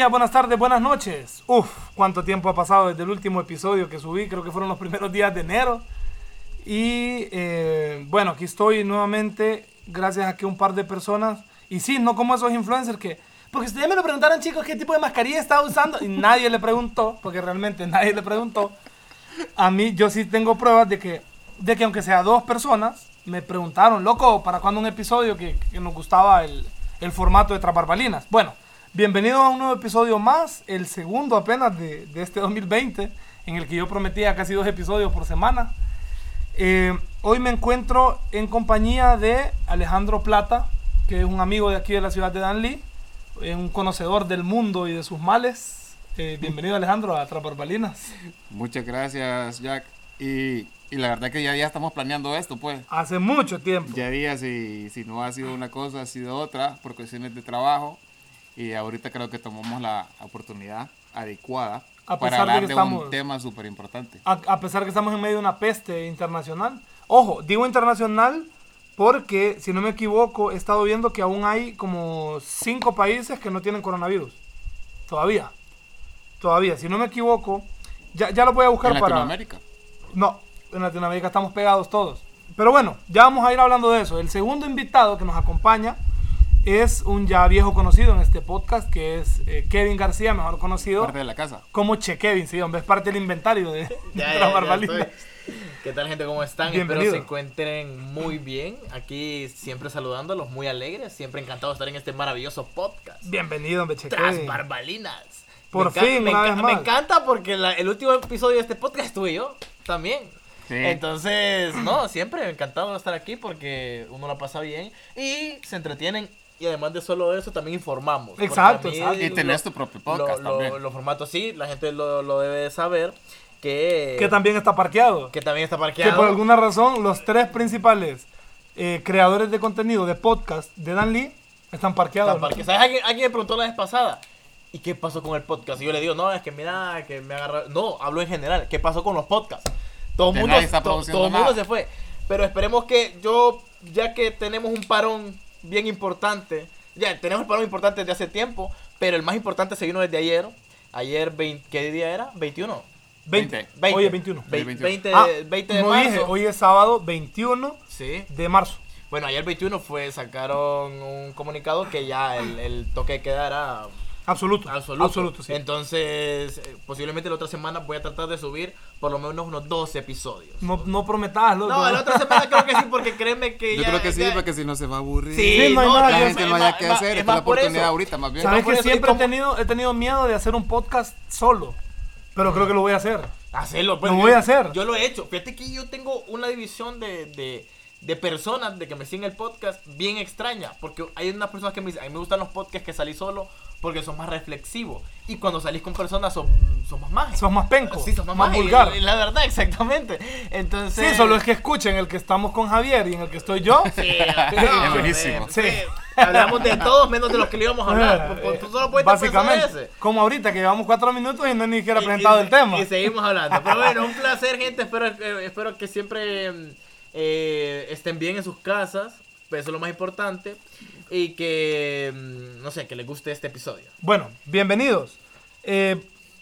días, buenas tardes, buenas noches. Uf, cuánto tiempo ha pasado desde el último episodio que subí, creo que fueron los primeros días de enero. Y eh, bueno, aquí estoy nuevamente, gracias a que un par de personas, y sí, no como esos influencers que, porque ustedes me lo preguntaron chicos qué tipo de mascarilla estaba usando, y nadie le preguntó, porque realmente nadie le preguntó, a mí yo sí tengo pruebas de que, de que aunque sea dos personas, me preguntaron, loco, ¿para cuándo un episodio que, que nos gustaba el, el formato de Traparbalinas? Bueno, bienvenidos a un nuevo episodio más, el segundo apenas de, de este 2020, en el que yo prometía casi dos episodios por semana. Eh, hoy me encuentro en compañía de Alejandro Plata, que es un amigo de aquí de la ciudad de Danlí, eh, un conocedor del mundo y de sus males. Eh, bienvenido Alejandro a Traparbalinas. Muchas gracias, Jack. Y, y la verdad que ya, ya estamos planeando esto, pues. Hace mucho tiempo. Ya días si, si no ha sido una cosa, ha sido otra, por cuestiones de trabajo. Y ahorita creo que tomamos la oportunidad adecuada A para pesar de hablar que de, estamos- un tema súper importante. A, a pesar que estamos en medio de una peste internacional. Ojo, digo internacional porque, si no me equivoco, he estado viendo que aún hay como cinco países que no tienen coronavirus. Todavía. Todavía. Si no me equivoco, ya, ya lo voy a buscar En para... Latinoamérica. No, en Latinoamérica estamos pegados todos. Pero bueno, ya vamos a ir hablando de eso. El segundo invitado que nos acompaña es un ya viejo conocido en este podcast, que es eh, Kevin García, mejor conocido Parte de la casa. como Che Kevin, sí, hombre, es parte del inventario de, de Ya, la ya, ya barbalina. estoy. ¿Qué tal gente? ¿Cómo están? Bienvenido. Espero se encuentren muy bien. Aquí siempre saludándolos, muy alegres. Siempre encantado de estar en este maravilloso podcast. Bienvenido, hombre, Che Tras Kevin. barbalinas. Por Me fin, me, una vez me más. encanta porque la- el último episodio de este podcast estuve yo también. Sí. Entonces, no, siempre encantado de estar aquí porque uno la pasa bien y se entretienen. Y además de solo eso, también informamos. Exacto, exacto. Y tenés tu propio podcast lo- también. lo- Los formatos sí, la gente lo, lo debe de saber. Que, que también está parqueado. que también está Que parqueado. por alguna razón los tres principales eh, creadores de contenido de podcast de Dan Lee están parqueados. Parque- ¿Sabes? Alguien, alguien me preguntó la vez pasada. ¿Y qué pasó con el podcast? Y yo le digo, no, es que mira, que me agarra. No, hablo en general. ¿Qué pasó con los podcasts? Todo el Que mundo, todo el mundo se fue. Pero esperemos que yo, ya que tenemos un parón bien importante, ya tenemos el parón importante desde hace tiempo, pero el más importante se vino desde ayer. Ayer, 20 ¿qué día era? 21. 20. 20. Hoy es 21. Ve- 21. 20, Ah, 20 de no marzo. dije, hoy es sábado 21 Sí. de marzo. Bueno, ayer 21 fue, sacaron un comunicado que ya el, el toque de queda era Absoluto. absoluto. Absoluto, sí. Entonces, eh, posiblemente la otra semana voy a tratar de subir por lo menos unos 12 episodios. No, no prometas, loco. No, la otra semana creo que sí, porque créeme que Yo ya... creo que sí, ya- porque si no se va a aburrir. Sí, Sí, no hay no, que la gente es no haya que hacer. es es la oportunidad eso. ahorita, más bien. Sabes que siempre he tenido, he tenido miedo de hacer un podcast solo. Pero creo que lo voy a hacer. Hacerlo, pues, Lo yo- voy a hacer. Yo lo he hecho. Fíjate que yo tengo una división de, de, de personas de que me siguen el podcast bien extraña. Porque hay unas personas que me dicen, a mí me gustan los podcasts que salí solo porque son más reflexivos. Y cuando salís con personas son, son más mágicos. Sos más penco, Sí, sos más, más mágicos, vulgar. La verdad, exactamente. Entonces... Sí, solo es que escuchen el que estamos con Javier y en el que estoy yo. Sí, Es buenísimo. Sí. Sí. Hablamos de todos menos de los que le íbamos a hablar. Tú solo puedes Básicamente, ese. como ahorita que llevamos cuatro minutos y no ni siquiera Y- presentado y- el tema. Y seguimos hablando. Pero bueno, un placer, gente. Espero, eh, espero que siempre mm, eh, estén bien en sus casas. Eso es lo más importante. Y que, mm, no sé, que les guste este episodio. Bueno, bienvenidos. Eh,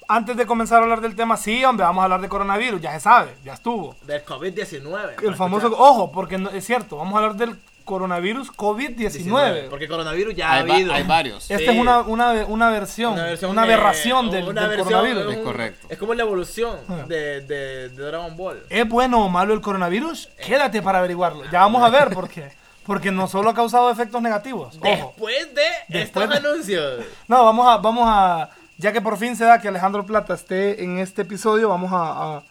antes de comenzar a hablar del tema, sí, hombre, vamos a hablar de coronavirus, ya se sabe, ya estuvo. Del COVID-19. El famoso, escuchar. ojo, porque no- es cierto, vamos a hablar del coronavirus COVID-19. Porque coronavirus ya ha Hay, va- habido. hay varios. Esta Sí. es una, una, una versión, una, versión aberración del, una del versión, coronavirus. Es correcto. Es como la evolución Ah. de, de, de Dragon Ball. ¿Es bueno o malo el coronavirus? Quédate para averiguarlo. Ya vamos a ver por qué. Porque no solo ha causado efectos negativos. Ojo. Después de Después estos de- anuncios. No, vamos a, vamos a, ya que por fin se da que Alejandro Plata esté en este episodio, vamos a, a-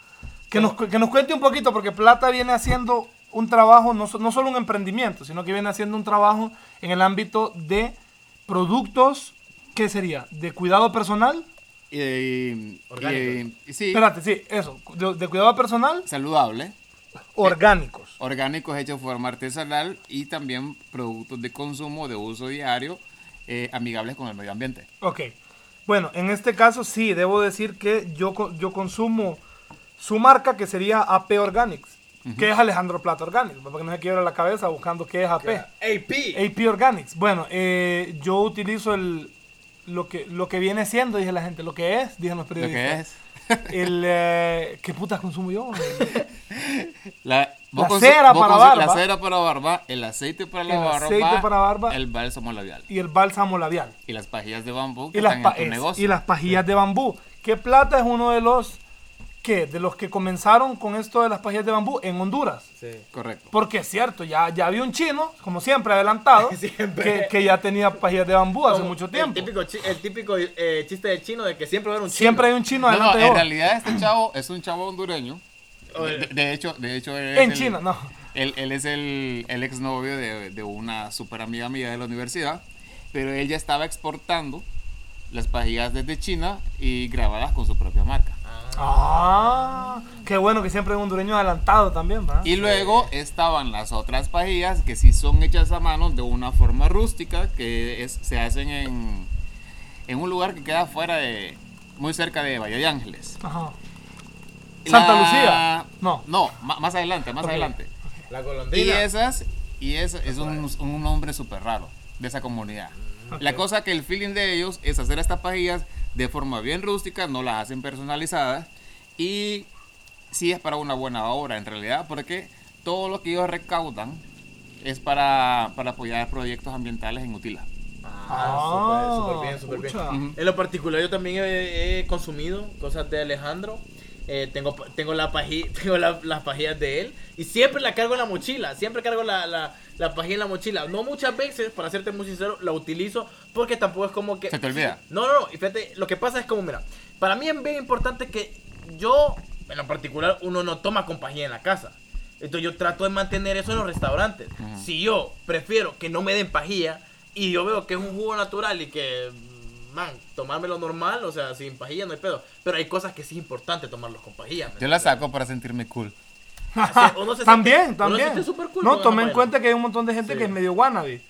que, nos, que nos cuente un poquito, porque Plata viene haciendo un trabajo, no, so- no solo un emprendimiento, sino que viene haciendo un trabajo en el ámbito de productos, ¿qué sería? ¿De cuidado personal? Y, y- Orgánicos. y- y sí, Espérate, sí, eso, de, de cuidado personal, saludable. orgánicos. Orgánicos hechos de forma artesanal y también productos de consumo de uso diario eh, amigables con el medio ambiente. Ok. Bueno, en este caso sí, debo decir que yo, co- yo consumo su marca que sería AP Organics, que es Alejandro Plata Organics, porque no se quiebra la cabeza buscando qué es AP. AP. AP Organics. Bueno, eh, yo utilizo el, lo que, lo que viene siendo, dije la gente, lo que es, dijeron los Lo periodistas. que es. El, eh, ¿Qué putas consumo yo? La, La consu- cera para barba. La cera para barba, el aceite para la El barba, aceite para barba. el bálsamo labial y el bálsamo labial. y las pajillas de bambú que Y las, están pa- en tu es- negocio. y las pajillas de bambú. Que Plata es uno de los que de los que comenzaron con esto de las pajillas de bambú en Honduras. Sí. Correcto. Porque es cierto, ya, ya había un chino, como siempre adelantado, Siempre. Que, que ya tenía pajillas de bambú hace Como mucho tiempo. El típico, chi- el típico eh, chiste de chino de que siempre va a haber un chino. Siempre hay un chino No, no, adelante de en realidad este chavo es un chavo hondureño. De, de hecho, de hecho él es En el- China, no. Él, él es el, el exnovio de, de una super amiga mía de la universidad, pero él ya estaba exportando las pajillas desde China y grabadas con su propia marca. Ah, qué bueno que siempre hay un hondureño adelantado también, ¿verdad? Y luego estaban las otras pajillas que sí son hechas a mano de una forma rústica, que es, se hacen en, en un lugar que queda fuera de, muy cerca de Valle de Ángeles. Ajá. Santa La- Lucía. No. No, más adelante, más Ok. adelante. La Y golondrina. esas, y es, es un, un nombre súper raro de esa comunidad. La cosa que el feeling de ellos es hacer estas pajillas de forma bien rústica, no las hacen personalizadas y sí es para una buena obra en realidad, porque todo lo que ellos recaudan es para, para apoyar proyectos ambientales en Utila. Ah, súper súper bien, súper bien. Ujú. En lo particular yo también he, he consumido cosas de Alejandro. Eh, tengo tengo, la paji- tengo la- las pajillas de él y siempre la cargo en la mochila. Siempre cargo la, la, la pajilla en la mochila. No muchas veces, para serte muy sincero, la utilizo porque tampoco es como que... ¿Se te olvida? No, no, no. Y fíjate, lo que pasa es como, mira, para mí es bien importante que yo, en lo particular, uno no toma con pajilla en la casa. Entonces yo trato de mantener eso en los restaurantes. Si yo prefiero que no me den pajilla y yo veo que es un jugo natural y que, man, tomármelo normal, o sea, sin pajilla no hay pedo. Pero hay cosas que sí es importante tomarlos con pajilla. ¿me Yo la saco para sentirme cool. uno se también, siente- uno se también. cool no, con esa tome en cuenta que hay un montón de gente Sí. que es medio wannabe.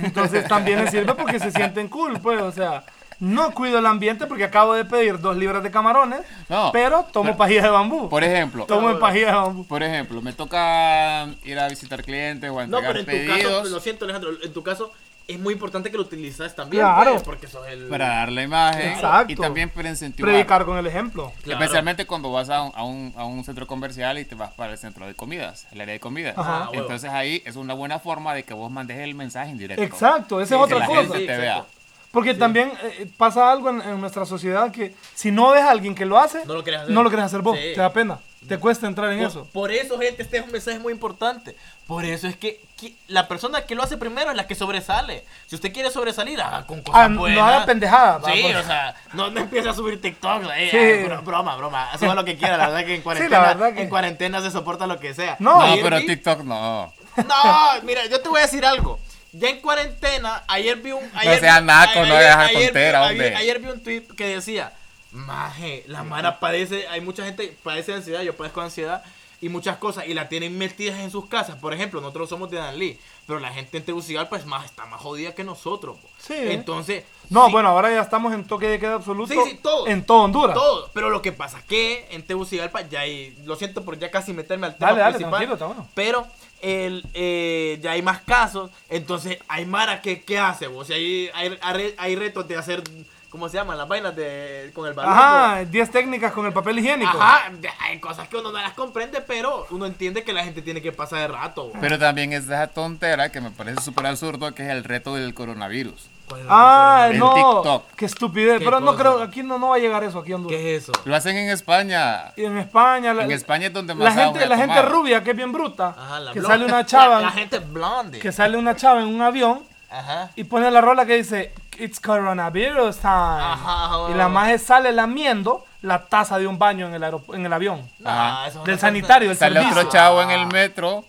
Entonces también les sirve porque se sienten cool, pues, o sea, no cuido el ambiente porque acabo de pedir dos libras de camarones, No, pero tomo pero- pajilla de bambú. Por ejemplo, tomo en pajilla de bambú. por ejemplo, me toca ir a visitar clientes o a No, entregar pero en tu caso, pedidos lo siento Alejandro, en tu caso es muy importante que lo utilizas también. Claro. pues, porque sos el... para dar la imagen Exacto. y también para incentivar. Predicar con el ejemplo. Claro. Especialmente cuando vas a un, a, un, a un centro comercial y te vas para el centro de comidas, el área de comidas. Ajá. Ah. Entonces ahí es una buena forma de que vos mandes el mensaje en directo. Exacto, esa es otra cosa. gente te exacto. vea. Porque también eh, pasa algo en, en nuestra sociedad que si no ves a alguien que lo hace, No lo quieres hacer. no lo quieres hacer vos. Sí. Te da pena. Te cuesta entrar en Por, eso. por eso, gente, este es un mensaje muy importante. Por eso es que, que la persona que lo hace primero es la que sobresale. Si usted quiere sobresalir, haga con cosas Ah, no buenas. haga pendejadas, va, Sí, porque- o sea, no, no empiece a subir TikTok. eh, Sí. eh, bro- broma, broma. Suba lo que quiera. La verdad que en cuarentena, la verdad que- en cuarentena se soporta lo que sea. No, No, pero TikTok no. No, mira, yo te voy a decir algo. Ya en cuarentena, ayer vi un. Ayer seas vi- naco, no ayer- hagas ayer tontera, ayer- hombre. Ayer vi un tweet que decía: Maje, la Mara padece. Hay mucha gente que padece de ansiedad. Yo padezco de ansiedad y muchas cosas. Y la tienen metidas en sus casas. Por ejemplo, nosotros somos de Danlí. Pero la gente en Tegucigalpa es más, está más jodida que nosotros. po. Sí. Entonces. No, sí, bueno, ahora ya estamos en toque de queda absoluto. Sí, sí, todo. En todo Honduras. Todo. Pero lo que pasa es que en Tegucigalpa ya hay. Lo siento por ya casi meterme al tema Dale, dale, principal. tranquilo, está bueno. Pero el, eh, ya hay más casos. Entonces, hay Mara que ¿qué hace? vos? O sea, hay, hay, hay- retos de hacer. ¿Cómo se llaman? Las vainas de, con el balón. Ajá, 10 técnicas con el papel higiénico. Ajá, hay cosas que uno no las comprende, pero uno entiende que la gente tiene que pasar de rato. vos. Pero también es esa tontera que me parece súper absurdo, que es el reto del coronavirus. Ah, En no. TikTok. Qué estupidez. ¿Qué Pero no creo, aquí no, no va a llegar eso, aquí en Honduras. ¿Qué es eso? Lo hacen en España. Y en España, la, En España es donde más la gente, la gente rubia que es bien bruta, Ajá, la que blonde. sale una chava, La, gente blonde. que sale una chava en un avión Ajá. y pone la rola que dice It's coronavirus time. Ajá, y la maje sale lamiendo la taza de un baño en el, aeropu- en el avión. Ajá. Del sanitario, el Sale servicio. otro chavo en el metro.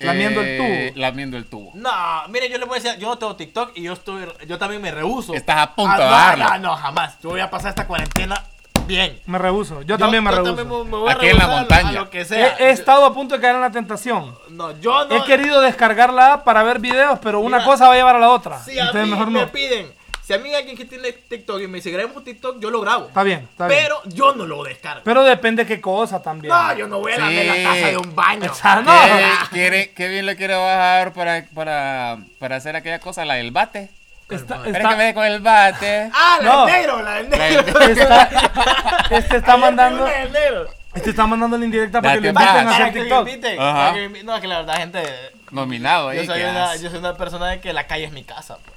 Lamiendo el eh, tubo. Lamiendo el tubo. No, mire, yo le voy a decir, yo no tengo TikTok y yo estoy, yo también me rehuso. Estás a punto Ah, de no, darla. No, no, jamás. Yo voy a pasar esta cuarentena bien. Me rehuso. Yo, también me rehuso. me, me voy a Aquí en la a- montaña. A lo que He, sea. he estado a punto de caer en la tentación. No, yo no. He querido descargar la app para ver videos, pero una Mira, cosa va a llevar a la otra. Si a Entonces mí mejor me no. piden, si a mí alguien que tiene TikTok y me dice, grabemos un TikTok, yo lo grabo. Está bien, está bien. Pero yo no lo descargo. Pero depende qué cosa también. no, yo no voy a Sí. la taza de un baño. Exacto. ¿Qué, No. quiere, qué bien le quiere bajar para, para, para hacer aquella cosa, la del bate? Está, Espera que está, me dé con el bate. Ah, la No. del negro, la del La negro. del- está- este está mandando, del negro. este está mandando la indirecta para que Date lo inviten a Para hacer que me TikTok. inviten, Ajá. para que me invi- No, que la verdad, gente. Nominado ahí. Yo soy, ¿qué una, yo soy una persona de que la calle es mi casa. pues.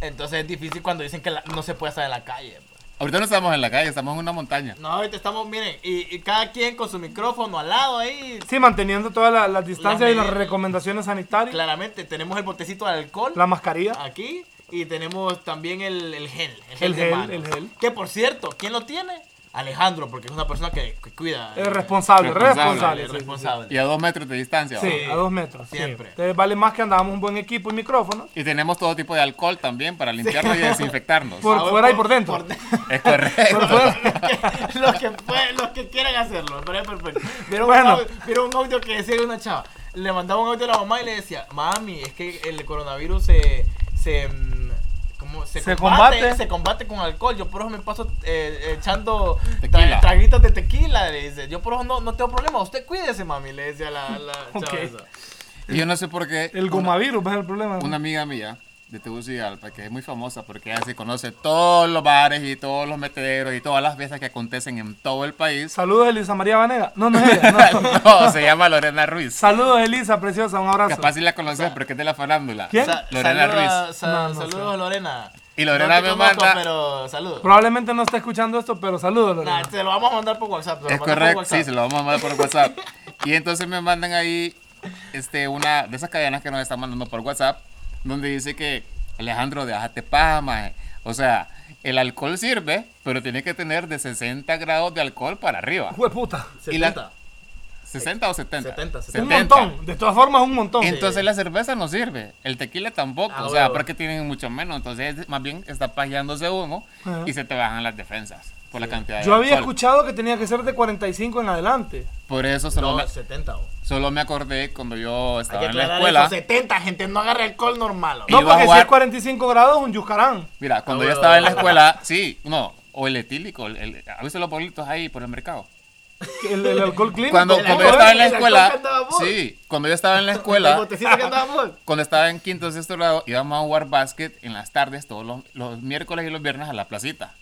Entonces es difícil cuando dicen que la- no se puede estar en la calle. pues. Ahorita no estamos en la calle, estamos en una montaña. No, ahorita estamos, miren, y, y cada quien con su micrófono al lado ahí. Sí, manteniendo todas la- las distancias y las recomendaciones sanitarias. Claramente, tenemos el botecito de alcohol La mascarilla. aquí y tenemos también el, el gel. El gel, El de gel, manos. el gel. Que por cierto, ¿quién lo tiene? Alejandro, porque es una persona que, que cuida. Es responsable, Responsable, responsable. Es sí, sí, responsable. Y a dos metros de distancia. Sí, sí, a dos metros. sí. Siempre. Entonces vale más que andamos un buen equipo y micrófonos. Y tenemos todo tipo de alcohol también para limpiarnos y desinfectarnos. Por- Ah, fuera y por dentro. de- Es correcto. Los, que pueden- los que quieran hacerlo, me parece perfecto. Vieron, Bueno. un audio, vieron un audio que decía una chava, le mandaba un audio a la mamá y le decía, mami, es que el coronavirus se, se, mm. Se, Se combate, combate. se combate con alcohol. Yo por eso me paso eh, echando tra- traguitos de tequila, le dice. Yo por eso no, no tengo problema, usted cuídese, mami, le decía la, la Ok. chava esa. Y yo no sé por qué. El una- gomavirus es el problema. Una amiga mía de Tegucigalpa, que es muy famosa porque ella se conoce todos los bares y todos los metederos y todas las fiestas que acontecen en todo el país. Saludos, Elisa María Vanega. No, no es ella. no. no, se llama Lorena Ruiz. Saludos, Elisa, preciosa. Un abrazo. Capaz si la conoces porque es de la farándula. ¿Quién? Sa- Lorena saluda- Ruiz. sa- No, no saludos, sé. Lorena. Y Lorena No me manda- pero saludos. Probablemente no está escuchando esto, pero saludos, Lorena. Nah, te lo vamos a mandar por WhatsApp. te lo Es correcto, sí, se lo vamos a mandar por WhatsApp. Y entonces me mandan ahí este, una de esas cadenas que nos están mandando por WhatsApp, donde dice que Alejandro, déjate paja, maje. O sea, el alcohol sirve, pero tiene que tener de 60 grados de alcohol para arriba. Jue puta. Y la- 70. 60 o 70. 70, Un 70. montón. De todas formas, un montón. Entonces la cerveza no sirve, el tequila tampoco, Ah, o sea, porque tienen mucho menos, entonces más bien está pajeándose uno Ajá. y se te bajan las defensas por la cantidad de Yo había alcohol. escuchado que tenía que ser de 45 en adelante. Por eso solo, No, me, 70. oh. Solo me acordé cuando yo Hay estaba que en la escuela. eso. 70, gente, no agarre alcohol normal. No, porque si es 45 grados, un yuscarán. Mira, cuando Ah, yo estaba en la escuela, sí, no, o el etílico, el, el- ¿has visto los bolitos ahí por el mercado? El, el alcohol clínico. Cuando, el cuando yo estaba en la escuela, sí, cuando yo estaba en la El escuela, cuando estaba en quinto o sexto grado, íbamos a jugar básquet en las tardes, todos los, los miércoles y los viernes a la placita.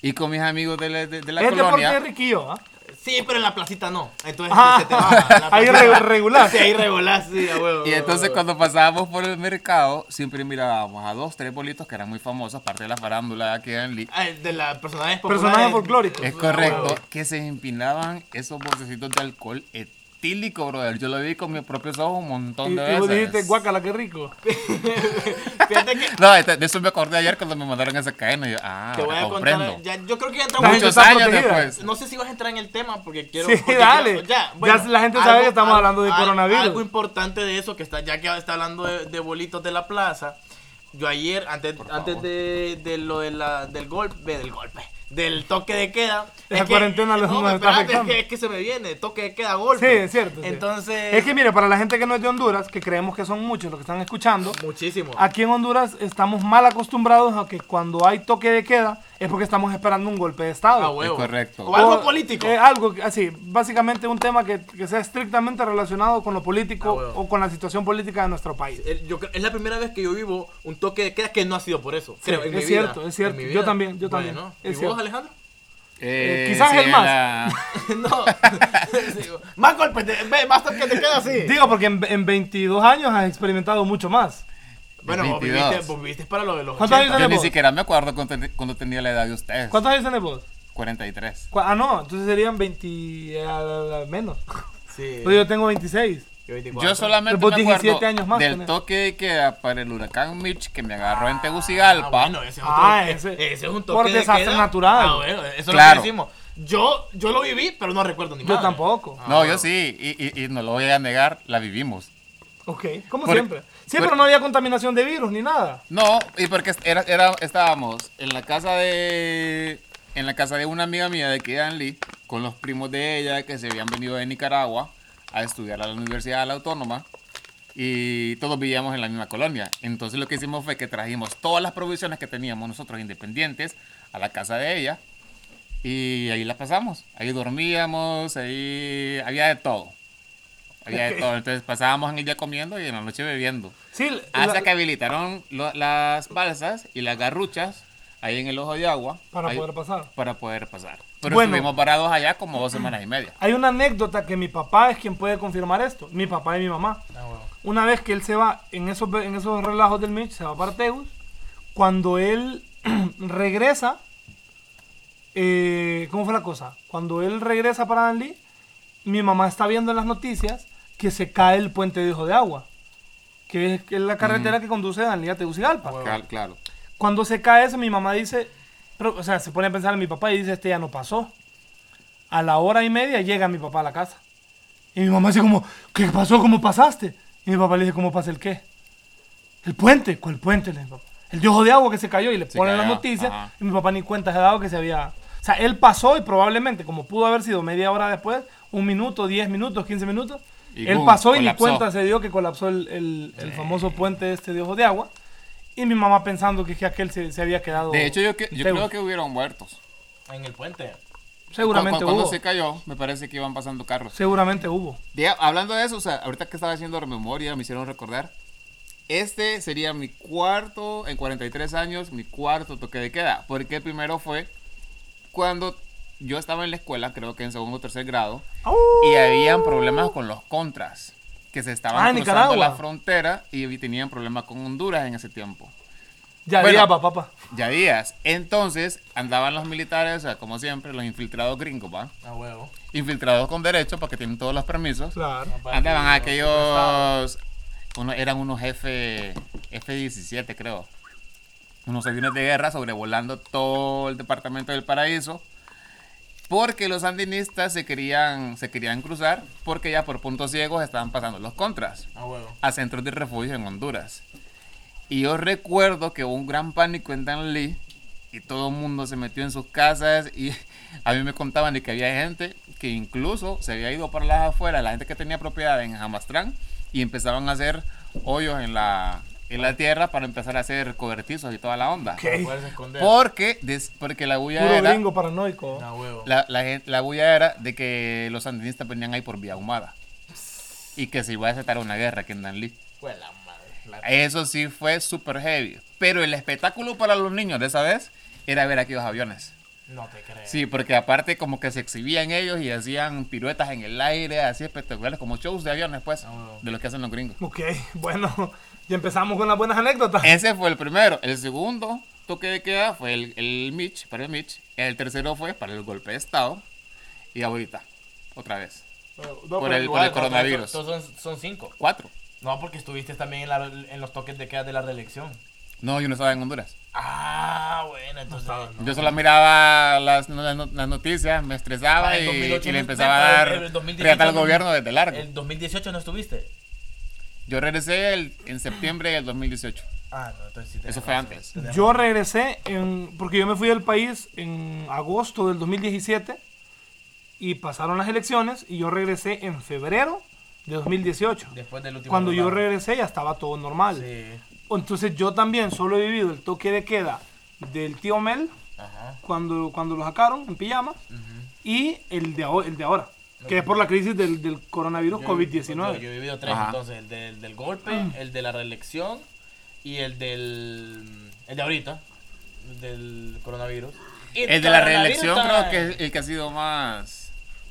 Y con mis amigos de la, de, de la es deporte colonia, riquillo, ¿ah? Sí, pero en la placita no. Entonces Ah, se te baja. Ahí regular. Sí, ahí regular, sí, a huevo. y entonces cuando pasábamos por el mercado, siempre mirábamos a dos, tres bolitos que eran muy famosos, parte de la farándula aquí en Lee. Ah, de las personajes populares. Personajes folclóricos. Es Ah, correcto, huevo. que se empinaban esos botecitos de alcohol etílico, brother. Yo lo vi con mis propios ojos un montón Y, de y vos veces. dijiste, guácala, qué rico. Fíjate que No, este- de eso me acordé ayer cuando me mandaron esa cadena. Y yo, ah, te voy a ahora contar. comprendo. Ya, yo creo que ya entramos Muchos años protegida. después. No sé si vas a entrar en el tema porque quiero. Sí, porque dale. quiero- ya, Ya la gente sabe que estamos hablando de algo- coronavirus. Algo importante de eso, que está, ya que está hablando de, de bolitos de la plaza. Yo ayer, antes, antes de, de lo de la, del golpe, del golpe, del toque de queda. Esa es que- cuarentena los- no, está afectando. Es que, es que se me viene, toque de queda, golpe. Sí, es cierto. sí. Entonces. Es que mire, para la gente que no es de Honduras, que creemos que son muchos los que están escuchando, Muchísimo. aquí en Honduras estamos mal acostumbrados a que cuando hay toque de queda es porque estamos esperando un golpe de Estado. Ah, huevo. Es correcto. O algo O, político. eh, algo así, básicamente un tema que, que sea estrictamente relacionado con lo político Ah, o con la situación política de nuestro país. El- yo creo- es la primera vez que yo vivo un toque de queda que no ha sido por eso. Sí, creo, en es mi cierto, vida, es cierto. Yo también, yo también. Bueno, Es ¿Y cierto. Alejandro? Eh, quizás sí, el más. la- no. Sí, más golpes, de- ve, más toque de queda así. Digo, porque en, en 22 años has experimentado mucho más. bueno, vos 22. viviste, vos viviste para lo de los ¿Cuántos 80. años Yo ni vos? siquiera me acuerdo cuando, ten- cuando tenía la edad de ustedes. ¿Cuántos años tenés vos? 43. Cu- Ah, no, entonces serían 20 a- a- menos. Sí. Pues yo tengo 26. Yo 24. Yo solamente me 17 acuerdo años más del toque de queda para el huracán Mitch que me agarró en Tegucigalpa. Ah, bueno, ese es otro, Ah, ese, ese- ese es un toque por de desastre queda. natural. Ah, bueno, eso Claro. es lo que decimos. Yo, yo lo viví, pero no recuerdo ni Yo madre. tampoco. Ah, No, bueno. yo sí, y, y- y no lo voy a negar, la vivimos. Ok, como Por- siempre. Sí, por- pero no había contaminación de virus ni nada. No, y porque era, era- estábamos en la casa de en la casa de una amiga mía de Kian Lee con los primos de ella que se habían venido de Nicaragua a estudiar a la Universidad de la Autónoma y todos vivíamos en la misma colonia. Entonces lo que hicimos fue que trajimos todas las provisiones que teníamos nosotros independientes a la casa de ella y ahí la pasamos. Ahí dormíamos, ahí había de todo. Había de todo. Entonces pasábamos en el día comiendo y en la noche bebiendo. Sí, Hasta la- que habilitaron lo- las balsas y las garruchas ahí en el ojo de agua. para ahí- poder pasar. Para poder pasar. Pero Bueno. estuvimos parados allá como dos semanas y media. Hay una anécdota que mi papá es quien puede confirmar esto. Mi papá y mi mamá. Ah. Una vez que él se va en esos, en esos relajos del Mitch, se va para Tegus. Cuando él regresa, eh, ¿cómo fue la cosa? Cuando él regresa para Danlí, mi mamá está viendo en las noticias que se cae el puente de Ojo de Agua, que es, que es la carretera que conduce de Danlí a Tegucigalpa. Cal- Claro. Cuando se cae eso, mi mamá dice, pero, o sea, se pone a pensar en mi papá y dice, este ya no pasó. A la hora y media llega mi papá a la casa. Y mi mamá dice como, ¿qué pasó? ¿Cómo pasaste? Y mi papá le dice, ¿cómo pasa el qué? El puente. ¿Cuál puente? Le dice. El de ojo de agua que se cayó y le Se ponen las noticias. ajá. Y mi papá ni cuenta se ha dado que se había... O sea, él pasó y probablemente, como pudo haber sido media hora después, un minuto, diez minutos, quince minutos, Y él boom, pasó y ni cuenta se dio que colapsó el, el- el famoso puente este de ojo de agua. Y mi mamá pensando que, que aquel se, se había quedado... De hecho, yo, que- yo Tegus. creo que hubieron muertos. En el puente. Seguramente Cu- cu- cuando hubo. se cayó, me parece que iban pasando carros. Seguramente hubo. Hablando de eso, o sea, ahorita que estaba haciendo memoria, me hicieron recordar. Este sería mi cuarto, en 43 años, mi cuarto toque de queda. Porque el primero fue cuando yo estaba en la escuela, creo que en segundo o tercer grado, y habían problemas con los contras, que se estaban Ah, en cruzando Nicaragua. la frontera y tenían problemas con Honduras en ese tiempo. Ya Bueno. diga, papá. Ya días. Entonces andaban los militares, o sea, como siempre, los infiltrados gringos, ¿va? A huevo. Infiltrados con derecho porque tienen todos los permisos. Claro. Andaban Los aquellos. uno- eran unos F, F-17, creo. Unos aviones de guerra sobrevolando todo el departamento del paraíso. Porque los sandinistas se querían, se querían cruzar. Porque ya por puntos ciegos estaban pasando los contras A huevo. a centros de refugio en Honduras. Y yo recuerdo que hubo un gran pánico en Danlí y todo el mundo se metió en sus casas y a mí me contaban de que había gente que incluso se había ido para las afueras, la gente que tenía propiedad en Jamastrán y empezaban a hacer hoyos en la, en la tierra para empezar a hacer cobertizos y toda la onda. Ok. Para poderse esconder. Porque, des- porque la bulla Puro era... gringo paranoico. Huevo. La, la, la bulla era de que los sandinistas venían ahí por vía humada y que se iba a desatar una guerra aquí en Danlí. Fue la madre. La- Eso sí fue super heavy. Pero el espectáculo para los niños de esa vez era ver aquellos aviones. No te creo. Sí, porque aparte como que se exhibían ellos y hacían piruetas en el aire, así espectaculares, como shows de aviones, pues, Ah, de lo que hacen los gringos. Ok, bueno, ya empezamos con las buenas anécdotas. Ese fue el primero. El segundo toque de queda fue el, el Mitch, para el Mitch. El tercero fue para el golpe de Estado. Y ahorita, otra vez. No, por pero el- igual, por el coronavirus. son, son cinco. Cuatro. No, porque estuviste también en, la- en los toques de queda de la reelección. No, yo no estaba en Honduras. Ah, bueno, entonces. Yo solo miraba las, las no- las noticias, me estresaba Ah, y, 2008 y le no- empezaba a dar el 2018 reata al no- gobierno desde largo. ¿El 2018 no estuviste? Yo regresé el- en septiembre del 2018. Ah, no, entonces sí. Eso fue razón, antes. Yo regresé en, porque yo me fui del país en agosto del 2017 y pasaron las elecciones y yo regresé en febrero de 2018. Después del último. Cuando yo regresé ya estaba todo normal. Sí. Entonces yo también solo he vivido el toque de queda del tío Mel Ajá. cuando, cuando lo sacaron en pijama y el de, el de ahora, que es por la crisis del, del coronavirus Yo- Yo, COVID-19. yo he vivido tres, Ajá. entonces, el del, del golpe, Mm. el de la reelección y el del... El de ahorita, del coronavirus. Y El de la reelección creo que es el que ha sido más...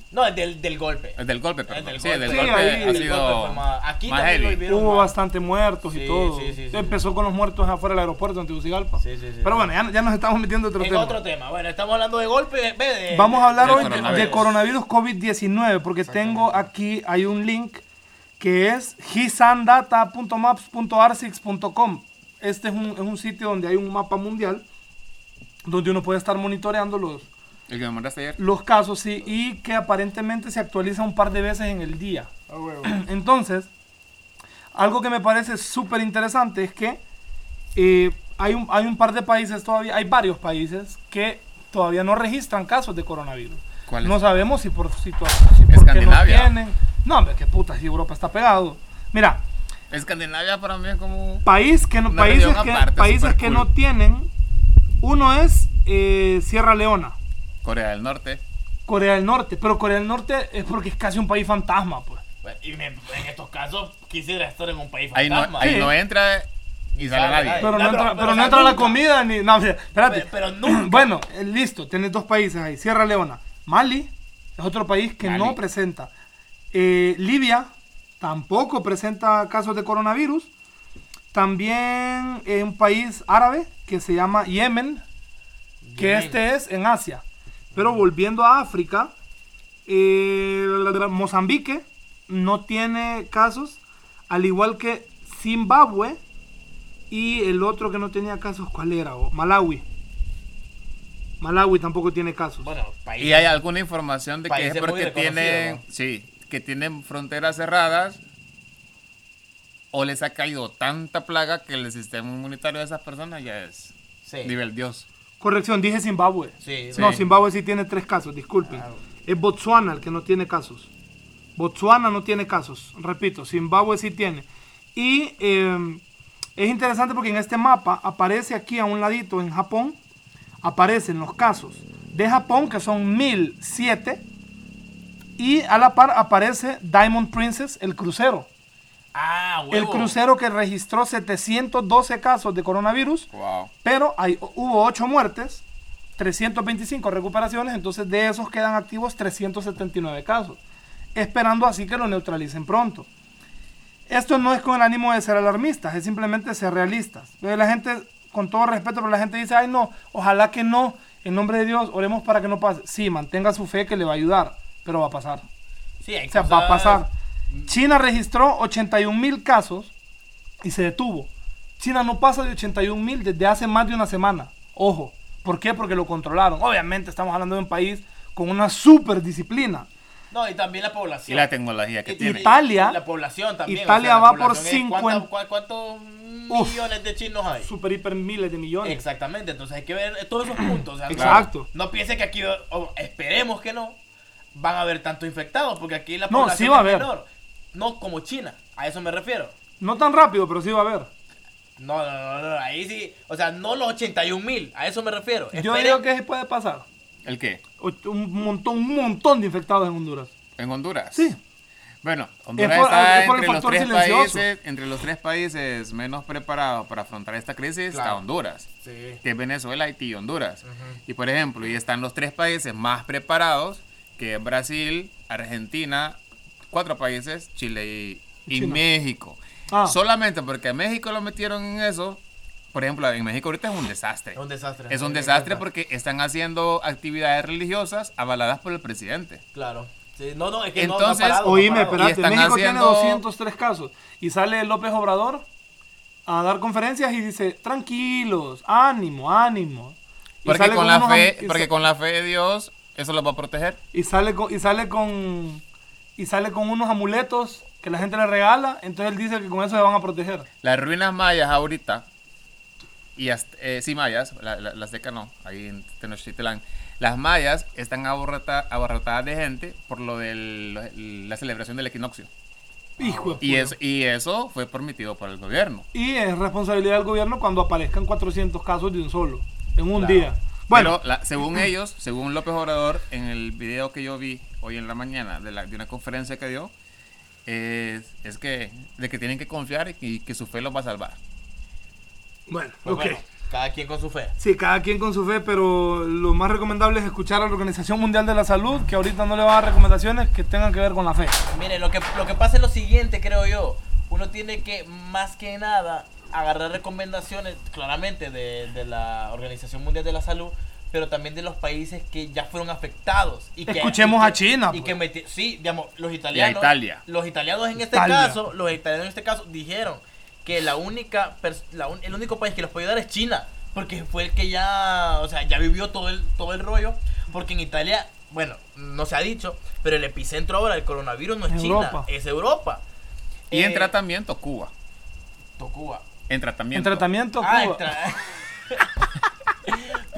No, el del, del golpe. El del golpe, perdón. del sí, el del golpe. golpe Sí, ahí- ha el sido golpe fue más- Aquí más también heavy. Hubo más. bastante muertos y Sí, todo. sí, sí, sí. Empezó con los muertos afuera del aeropuerto en Tegucigalpa. Sí, sí, sí. Pero bueno, ya, ya nos estamos metiendo en otro En tema. otro tema. Bueno, estamos hablando de golpe. de- Vamos a hablar hoy de- coronavirus. de coronavirus COVID-19 porque tengo aquí, hay un link que es hisandata.maps.arsix.com. Este es un, es un sitio donde hay un mapa mundial donde uno puede estar monitoreando los, El que me mandaste ayer. los casos sí, y que aparentemente se actualiza un par de veces en el día. Entonces, algo que me parece súper interesante es que eh, hay, un, hay un par de países todavía, hay varios países que todavía no registran casos de coronavirus. ¿Cuáles? No sabemos si por situación, si porque no Escandinavia. tienen. No, hombre, qué puta, si Europa está pegado. Mira, Escandinavia para mí es como... país que no, Una países que, aparte, países que cool. no tienen, uno es eh, Sierra Leona. Corea del Norte. Corea del Norte, pero Corea del Norte es porque es casi un país fantasma, pues. Y me- en estos casos quisiera estar en un país Ahí no, fantasma. ahí Sí. no entra y sale nadie. Pero no No, entra, pero- pero pero, no o entra sea, la comida ni. No, espérate. Pero- pero nunca. Bueno, eh, listo, tienes dos países ahí. Sierra Leona. Mali es otro país que Mali. no presenta. Eh, Libia tampoco presenta casos de coronavirus. También eh, un país árabe que se llama Yemen, que Yemen. este es en Asia. Pero volviendo a África, eh, Mozambique no tiene casos, al igual que Zimbabue y el otro que no tenía casos, ¿cuál era? O Malawi. Malawi tampoco tiene casos. Bueno. Y hay alguna información de que es porque tienen, ¿no? sí, que tienen fronteras cerradas o les ha caído tanta plaga que el sistema inmunitario de esas personas ya es Sí. nivel Dios. Corrección, dije Zimbabue. Sí, No, sí. Zimbabue sí tiene tres casos, disculpen. Claro. Es Botswana el que no tiene casos. Botswana no tiene casos, repito, Zimbabue sí tiene. Y eh, es interesante porque en este mapa aparece aquí a un ladito en Japón, aparecen los casos de Japón que son 1007 y a la par aparece Diamond Princess, el crucero. Ah, huevo. El crucero que registró 712 casos de coronavirus Wow. pero hay, hubo 8 muertes, 325 recuperaciones, entonces de esos quedan activos 379 casos, esperando así que lo neutralicen pronto. Esto no es con el ánimo de ser alarmistas, es simplemente ser realistas. La gente, con todo respeto, pero la gente dice, ay no, ojalá que no, en nombre de Dios, oremos para que no pase. Sí, mantenga su fe que le va a ayudar, pero va a pasar. Sí, hay O sea, cosas- va a pasar. China registró 81 mil casos y se detuvo. China no pasa de 81 mil desde hace más de una semana. Ojo, ¿por qué? Porque lo controlaron. Obviamente estamos hablando de un país con una super disciplina. No, y también la Y población. la tecnología que Y- tiene. y- Italia- y La población también. Italia va por población es- 50 ¿cuánta- cua- ¿Cuántos millones de chinos hay? Super, hiper miles de millones. Exactamente, entonces hay que ver todos esos puntos. o sea, no- Exacto. No, piense que aquí, o esperemos que no, van a haber tantos infectados, porque aquí la No, población sí va a es haber. menor. No como China, a eso me refiero. No tan rápido, pero sí va a haber. No, no, no, no, ahí sí, o sea, no los 81 mil, a eso me refiero. Yo Espere- digo que sí puede pasar. ¿El qué? Un montón, un montón de infectados en Honduras. En Honduras. Sí. Bueno, Honduras por- está es por el entre los, factor tres silencioso. países, entre los tres países menos preparados para afrontar esta crisis está Claro. Honduras, Sí. que es Venezuela, Haití y Honduras. Y por ejemplo, y están los tres países más preparados, que es Brasil, Argentina, cuatro países, Chile y. México. Ah. Solamente porque México lo metieron en eso, por ejemplo, en México ahorita es un desastre. Es un desastre. Es un desastre porque están haciendo actividades religiosas avaladas por el presidente. Claro. Sí, no, no, es que no- no, Entonces, parado, no Oíme, espérate, Y están México haciendo- tiene 203 casos. Y sale López Obrador a dar conferencias y dice, tranquilos, ánimo, ánimo. Y Porque con, la fe, porque con la fe de Dios, eso los va a proteger. y sale con y sale con y sale con unos amuletos que la gente le regala, entonces él dice que con eso se van a proteger. Las ruinas mayas ahorita, y hasta- eh, sí mayas, la- la- las de no, ahí en Tenochtitlán, las mayas están abarrota- abarrotadas de gente por lo de la celebración del equinoccio. Hijo Y eso, y eso fue permitido por el gobierno. Y es responsabilidad del gobierno cuando aparezcan 400 casos de un solo en un Claro. día. Bueno, Pero la- según ellos, según López Obrador, en el video que yo vi hoy en la mañana de, la- de una conferencia que dio, es, es que de que tienen que confiar y que su fe los va a salvar. bueno, Pues ok. bueno, cada quien con su fe. Sí, cada quien con su fe, pero lo más recomendable es escuchar a la Organización Mundial de la Salud, que ahorita no le va a dar recomendaciones que tengan que ver con la fe. Mire, lo que, lo que pasa es lo siguiente, creo yo. Uno tiene que, más que nada, agarrar recomendaciones, claramente, de, de la Organización Mundial de la Salud, pero también de los países que ya fueron afectados. Y que, Escuchemos y que- a China, Y pues. que meti- sí, digamos, los italianos. Italia. Los italianos en este Italia. caso, los italianos en este caso dijeron que la única, la un- el único país que los puede ayudar es China. Porque fue el que ya, o sea, ya vivió todo el, todo el rollo. Porque en Italia, bueno, no se ha dicho, pero el epicentro ahora del coronavirus no es Europa. China, es Europa. Y Eh, en tratamiento, Cuba. to- Cuba. En En tratamiento. tratamiento, Ah, Cuba. entra-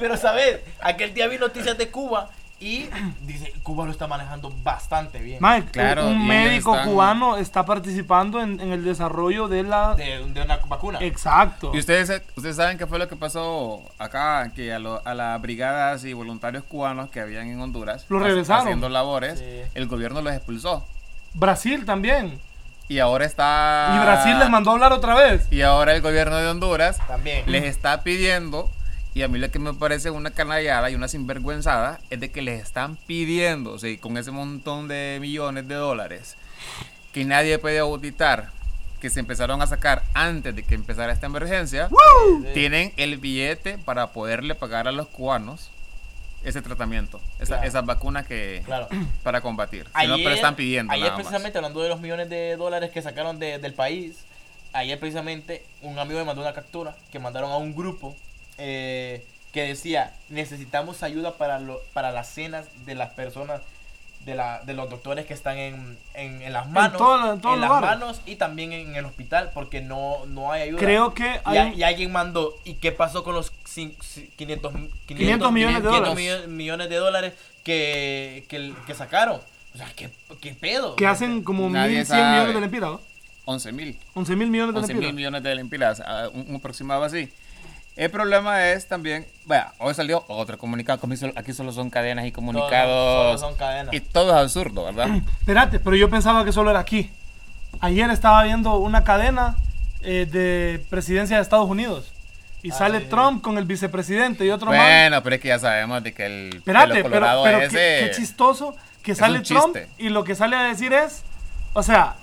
Pero sabes, aquel día vi noticias de Cuba y dice, Cuba lo está manejando bastante bien. Mike, Claro, un médico están- cubano está participando en, en el desarrollo de la... De, de una vacuna. Exacto. Y ustedes, ustedes saben qué fue lo que pasó acá, que a, lo- a las brigadas y voluntarios cubanos que habían en Honduras Los regresaron. haciendo labores, Sí. el gobierno los expulsó. Brasil también. Y ahora está. Y Brasil les mandó a hablar otra vez. Y ahora el gobierno de Honduras También. les está pidiendo. Y a mí lo que me parece una canallada y una sinvergüenzada es de que les están pidiendo, o sea, con ese montón de millones de dólares, que nadie puede auditar, que se empezaron a sacar antes de que empezara esta emergencia, tienen el billete para poderle pagar a los cubanos ese tratamiento, esa- Claro. esas vacunas que Claro. para combatir. Si no, pero están pidiendo. ayer nada más. precisamente hablando de los millones de dólares que sacaron de- del país, ayer precisamente un amigo me mandó una captura que mandaron a un grupo eh, que decía necesitamos ayuda para lo, para las cenas de las personas de, la, de los doctores que están en, en, en las manos todo- en las manos y también en el hospital porque no, no hay ayuda Creo que y, hay a- y alguien mandó y qué pasó con los cin- ci- 500, 500 millones de 500 dólares. millo- millones de dólares que, que, que sacaron o sea qué, qué pedo que hacen como Nadie 1.100 sabe. millones de lempiras, ¿no? 11 mil. 11 mil millones de 11 mil millones de lempiras, ah, un, un aproximado así. El problema es también, vaya, hoy salió otro comunicado, aquí solo son cadenas y comunicados, solo son cadenas. y todo es absurdo, ¿verdad? Espérate, pero yo pensaba que solo era aquí. Ayer estaba viendo una cadena eh, de presidencia de Estados Unidos. Y Ah, sale. Trump con el vicepresidente y otro más. bueno, pero es que ya sabemos de que el Espérate, pelo pero, colorado pero ese qué, qué chistoso que sale Trump y lo que sale a decir es, o sea,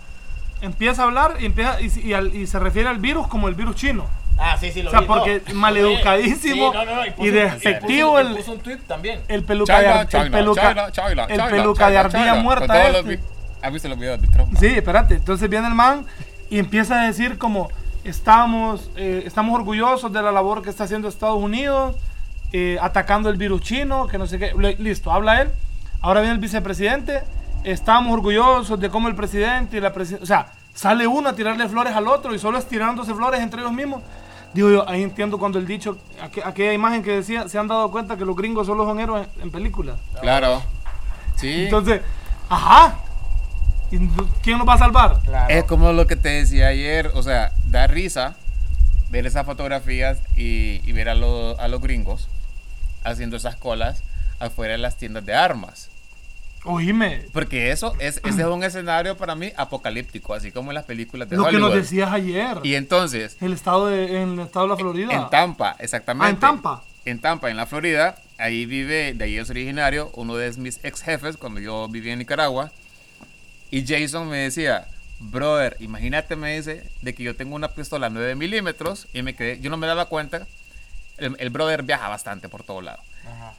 empieza a hablar y, empieza, y, y al- y se refiere al virus como el virus chino. Ah, sí, sí, lo O sea, vi, porque no. maleducadísimo Sí, no, no, no, y puso- despectivo el- puso un tweet también. El peluca de, China, el peluca, China, China, el China, peluca de ardilla muerta este. ¿Has visto los videos de Trump? Sí, espérate. Entonces viene el man y empieza a decir como estamos, eh, estamos orgullosos de la labor que está haciendo Estados Unidos, eh, atacando el virus chino, que no sé qué. Listo, habla él. Ahora viene el vicepresidente. Estamos orgullosos de cómo el presidente y la presidenta... O sea, sale uno a tirarle flores al otro y solo es tirándose flores entre ellos mismos. Digo yo, ahí entiendo cuando el dicho, aqu- aquella imagen que decía, se han dado cuenta que los gringos solo son héroes en, en películas. Claro. Sí. Entonces, ajá. ¿Y ¿Quién nos va a salvar? Claro. Es como lo que te decía ayer, o sea, da risa ver esas fotografías y, y ver a, lo- a los gringos haciendo esas colas afuera de las tiendas de armas. Oíme, Porque eso es, ese es un escenario para mí apocalíptico, así como en las películas de lo que nos Hollywood. decías ayer. Y entonces, el estado de, en el estado de la Florida. en Tampa, exactamente. Ah, en Tampa. En Tampa, en la Florida, ahí vive, de ahí es originario, uno de mis ex jefes cuando yo vivía en Nicaragua. Y Jason me decía, brother, imagínate, me dice, de que yo tengo una pistola 9 milímetros y me quedé, yo no me daba cuenta, el, el brother viaja bastante por todo lado, Ajá.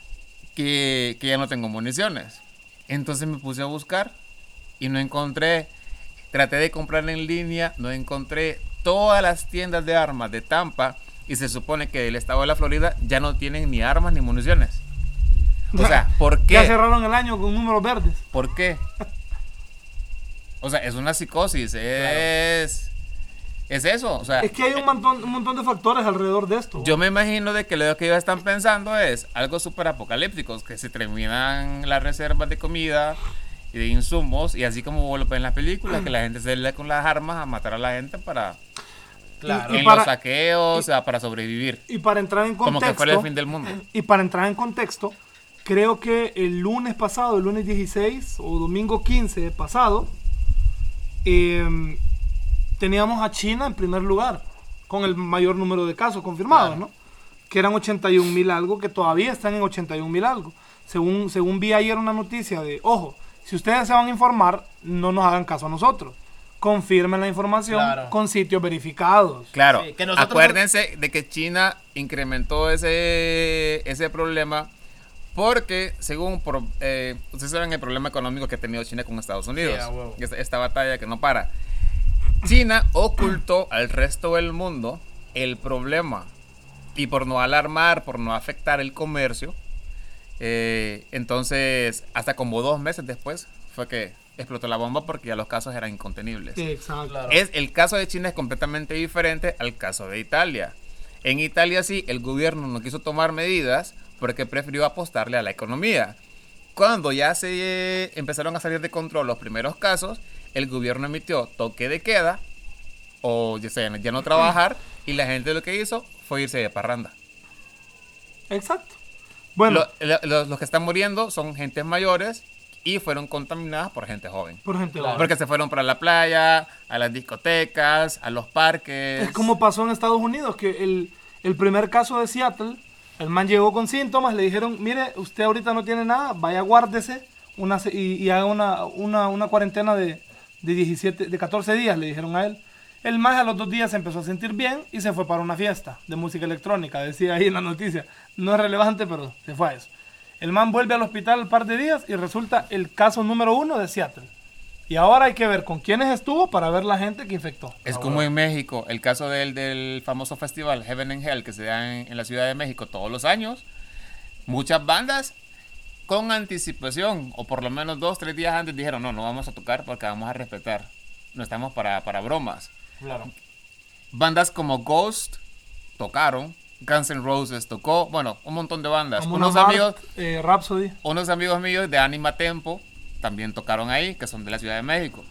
que, que ya no tengo municiones. Entonces me puse a buscar y no encontré, traté de comprar en línea, no encontré todas las tiendas de armas de Tampa y se supone que el estado de la Florida ya no tienen ni armas ni municiones. O sea, ¿por Ya qué? cerraron el año con números verdes. ¿Por qué? O sea, es una psicosis, es... Es eso, o sea... Es que hay un montón, un montón de factores alrededor de esto. Yo me imagino de que lo que ellos están pensando es algo súper apocalíptico, que se terminan las reservas de comida y de insumos, y así como lo en las películas, que la gente se le con las armas a matar a la gente para Claro. Y en para- los saqueos, o sea, para sobrevivir. y para entrar en Como que contexto. fuera el fin del mundo. Y para entrar en contexto, creo que el lunes pasado, el lunes 16 o domingo 15 pasado, eh, teníamos a China en primer lugar, con el mayor número de casos confirmados, Claro. ¿no? Que eran 81 mil algo, que todavía están en 81 mil algo. Según, según vi ayer una noticia de, ojo, si ustedes se van a informar, no nos hagan caso a nosotros. Confirmen la información Claro. con sitios verificados. Claro, Sí, que nosotros- acuérdense de que China incrementó ese, ese problema porque, según, por, eh, ustedes saben el problema económico que ha tenido China con Estados Unidos, esta batalla que no para. China ocultó al resto del mundo el problema y por no alarmar, por no afectar el comercio, eh, entonces hasta como dos meses después fue que explotó la bomba porque ya los casos eran incontenibles. Exacto. Claro. Es, el caso de China es completamente diferente al caso de Italia. En Italia sí, el gobierno no quiso tomar medidas porque prefirió apostarle a la economía. Cuando ya se eh, empezaron a salir de control los primeros casos, el gobierno emitió toque de queda o ya, sea, ya no trabajar y la gente lo que hizo fue irse de parranda. Exacto. Bueno, Lo- lo- los, los que están muriendo son gentes mayores y fueron contaminadas por gente joven. Por gente Claro. Porque se fueron para la playa, a las discotecas, a los parques. Es como pasó en Estados Unidos, que el, el primer caso de Seattle, el man llegó con síntomas, le dijeron, mire, usted ahorita no tiene nada, vaya guárdese una, y, y haga una, una, una cuarentena de, de, 17, de 14 días, le dijeron a él. El man a los dos días se empezó a sentir bien y se fue para una fiesta de música electrónica, decía ahí en la noticia. No es relevante, pero se fue a eso. El man vuelve al hospital un par de días y resulta el caso número uno de Seattle. Y ahora hay que ver con quiénes estuvo para ver la gente que infectó. Es como en México, el caso del, del famoso festival Heaven and Hell que se da en, en la Ciudad de México todos los años. Muchas bandas con anticipación, o por lo menos dos, tres días antes, dijeron, no, no vamos a tocar porque vamos a respetar. No estamos para, para bromas. Claro. Bandas como Ghost tocaron, Guns N' Roses tocó, bueno, un montón de bandas. Como Unos amigos, eh, Rhapsody. unos amigos míos de Anima Tempo también tocaron ahí, que son de la Ciudad de México.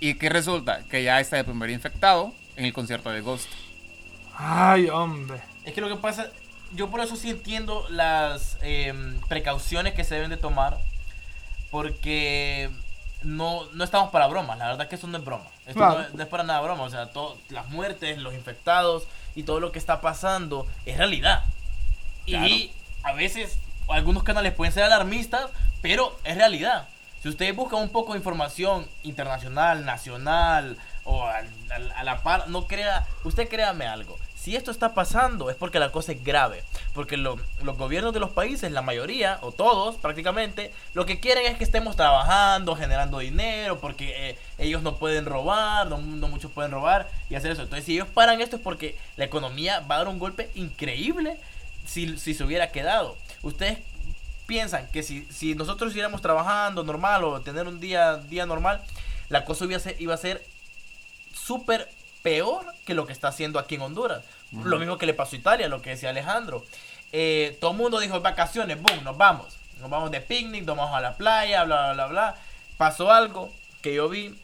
¿Y qué resulta? Que ya está el primer infectado en el concierto de Ghost. Ay, hombre. Es que lo que pasa, yo por eso sí entiendo las em, precauciones que se deben de tomar, porque no, no estamos para bromas, la verdad que eso no es broma. Esto Claro. no, es, no es para nada broma, o sea, todo, las muertes, los infectados y todo lo que está pasando es realidad. Y a veces algunos canales pueden ser alarmistas, pero es realidad. Si ustedes buscan un poco de información internacional, nacional o al- al- a, la par, no crea, usted créame algo. Si esto está pasando es porque la cosa es grave. Porque lo- los gobiernos de los países, la mayoría, o todos prácticamente, lo que quieren es que estemos trabajando, generando dinero, porque eh, ellos no pueden robar, no, no muchos pueden robar y hacer eso. Entonces, si ellos paran esto es porque la economía va a dar un golpe increíble si, si se hubiera quedado. Ustedes piensan que si, si nosotros siguiéramos trabajando normal o tener un día, día normal, la cosa iba a ser, iba a ser súper peor que lo que está haciendo aquí en Honduras. Lo mismo que le pasó a Italia, lo que decía Alejandro. Eh, todo el mundo dijo vacaciones, boom, nos vamos. Nos vamos de picnic, nos vamos a la playa, bla, bla, bla, bla. Pasó algo que yo vi,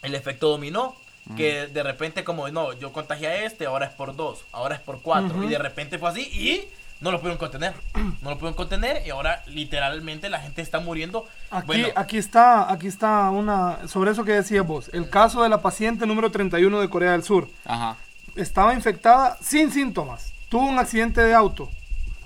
el efecto dominó. Que de repente como, no, yo contagié a este, ahora es por dos, ahora es por cuatro. Ujú. Y de repente fue así y no lo pudieron contener. No lo pudieron contener y ahora literalmente la gente está muriendo. Aquí, bueno, aquí está, aquí está una, sobre eso que decías vos, el caso de la paciente número 31 de Corea del Sur. Ajá. Estaba infectada sin síntomas, tuvo un accidente de auto,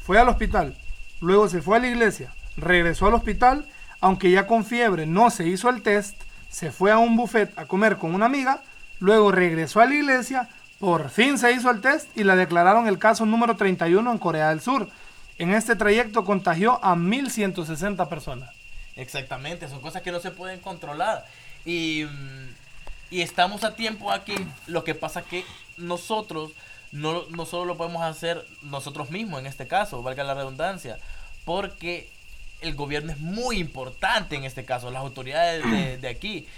fue al hospital, luego se fue a la iglesia, regresó al hospital, aunque ya con fiebre no se hizo el test, se fue a un buffet a comer con una amiga, luego regresó a la iglesia, por fin se hizo el test y la declararon el caso número 31 en Corea del Sur. En este trayecto contagió a 1.160 personas. Exactamente, son cosas que no se pueden controlar. Y, mm, y estamos a tiempo aquí. Lo que pasa que nosotros no, no solo lo podemos hacer nosotros mismos en este caso, valga la redundancia, porque el gobierno es muy importante en este caso, las autoridades de, de aquí.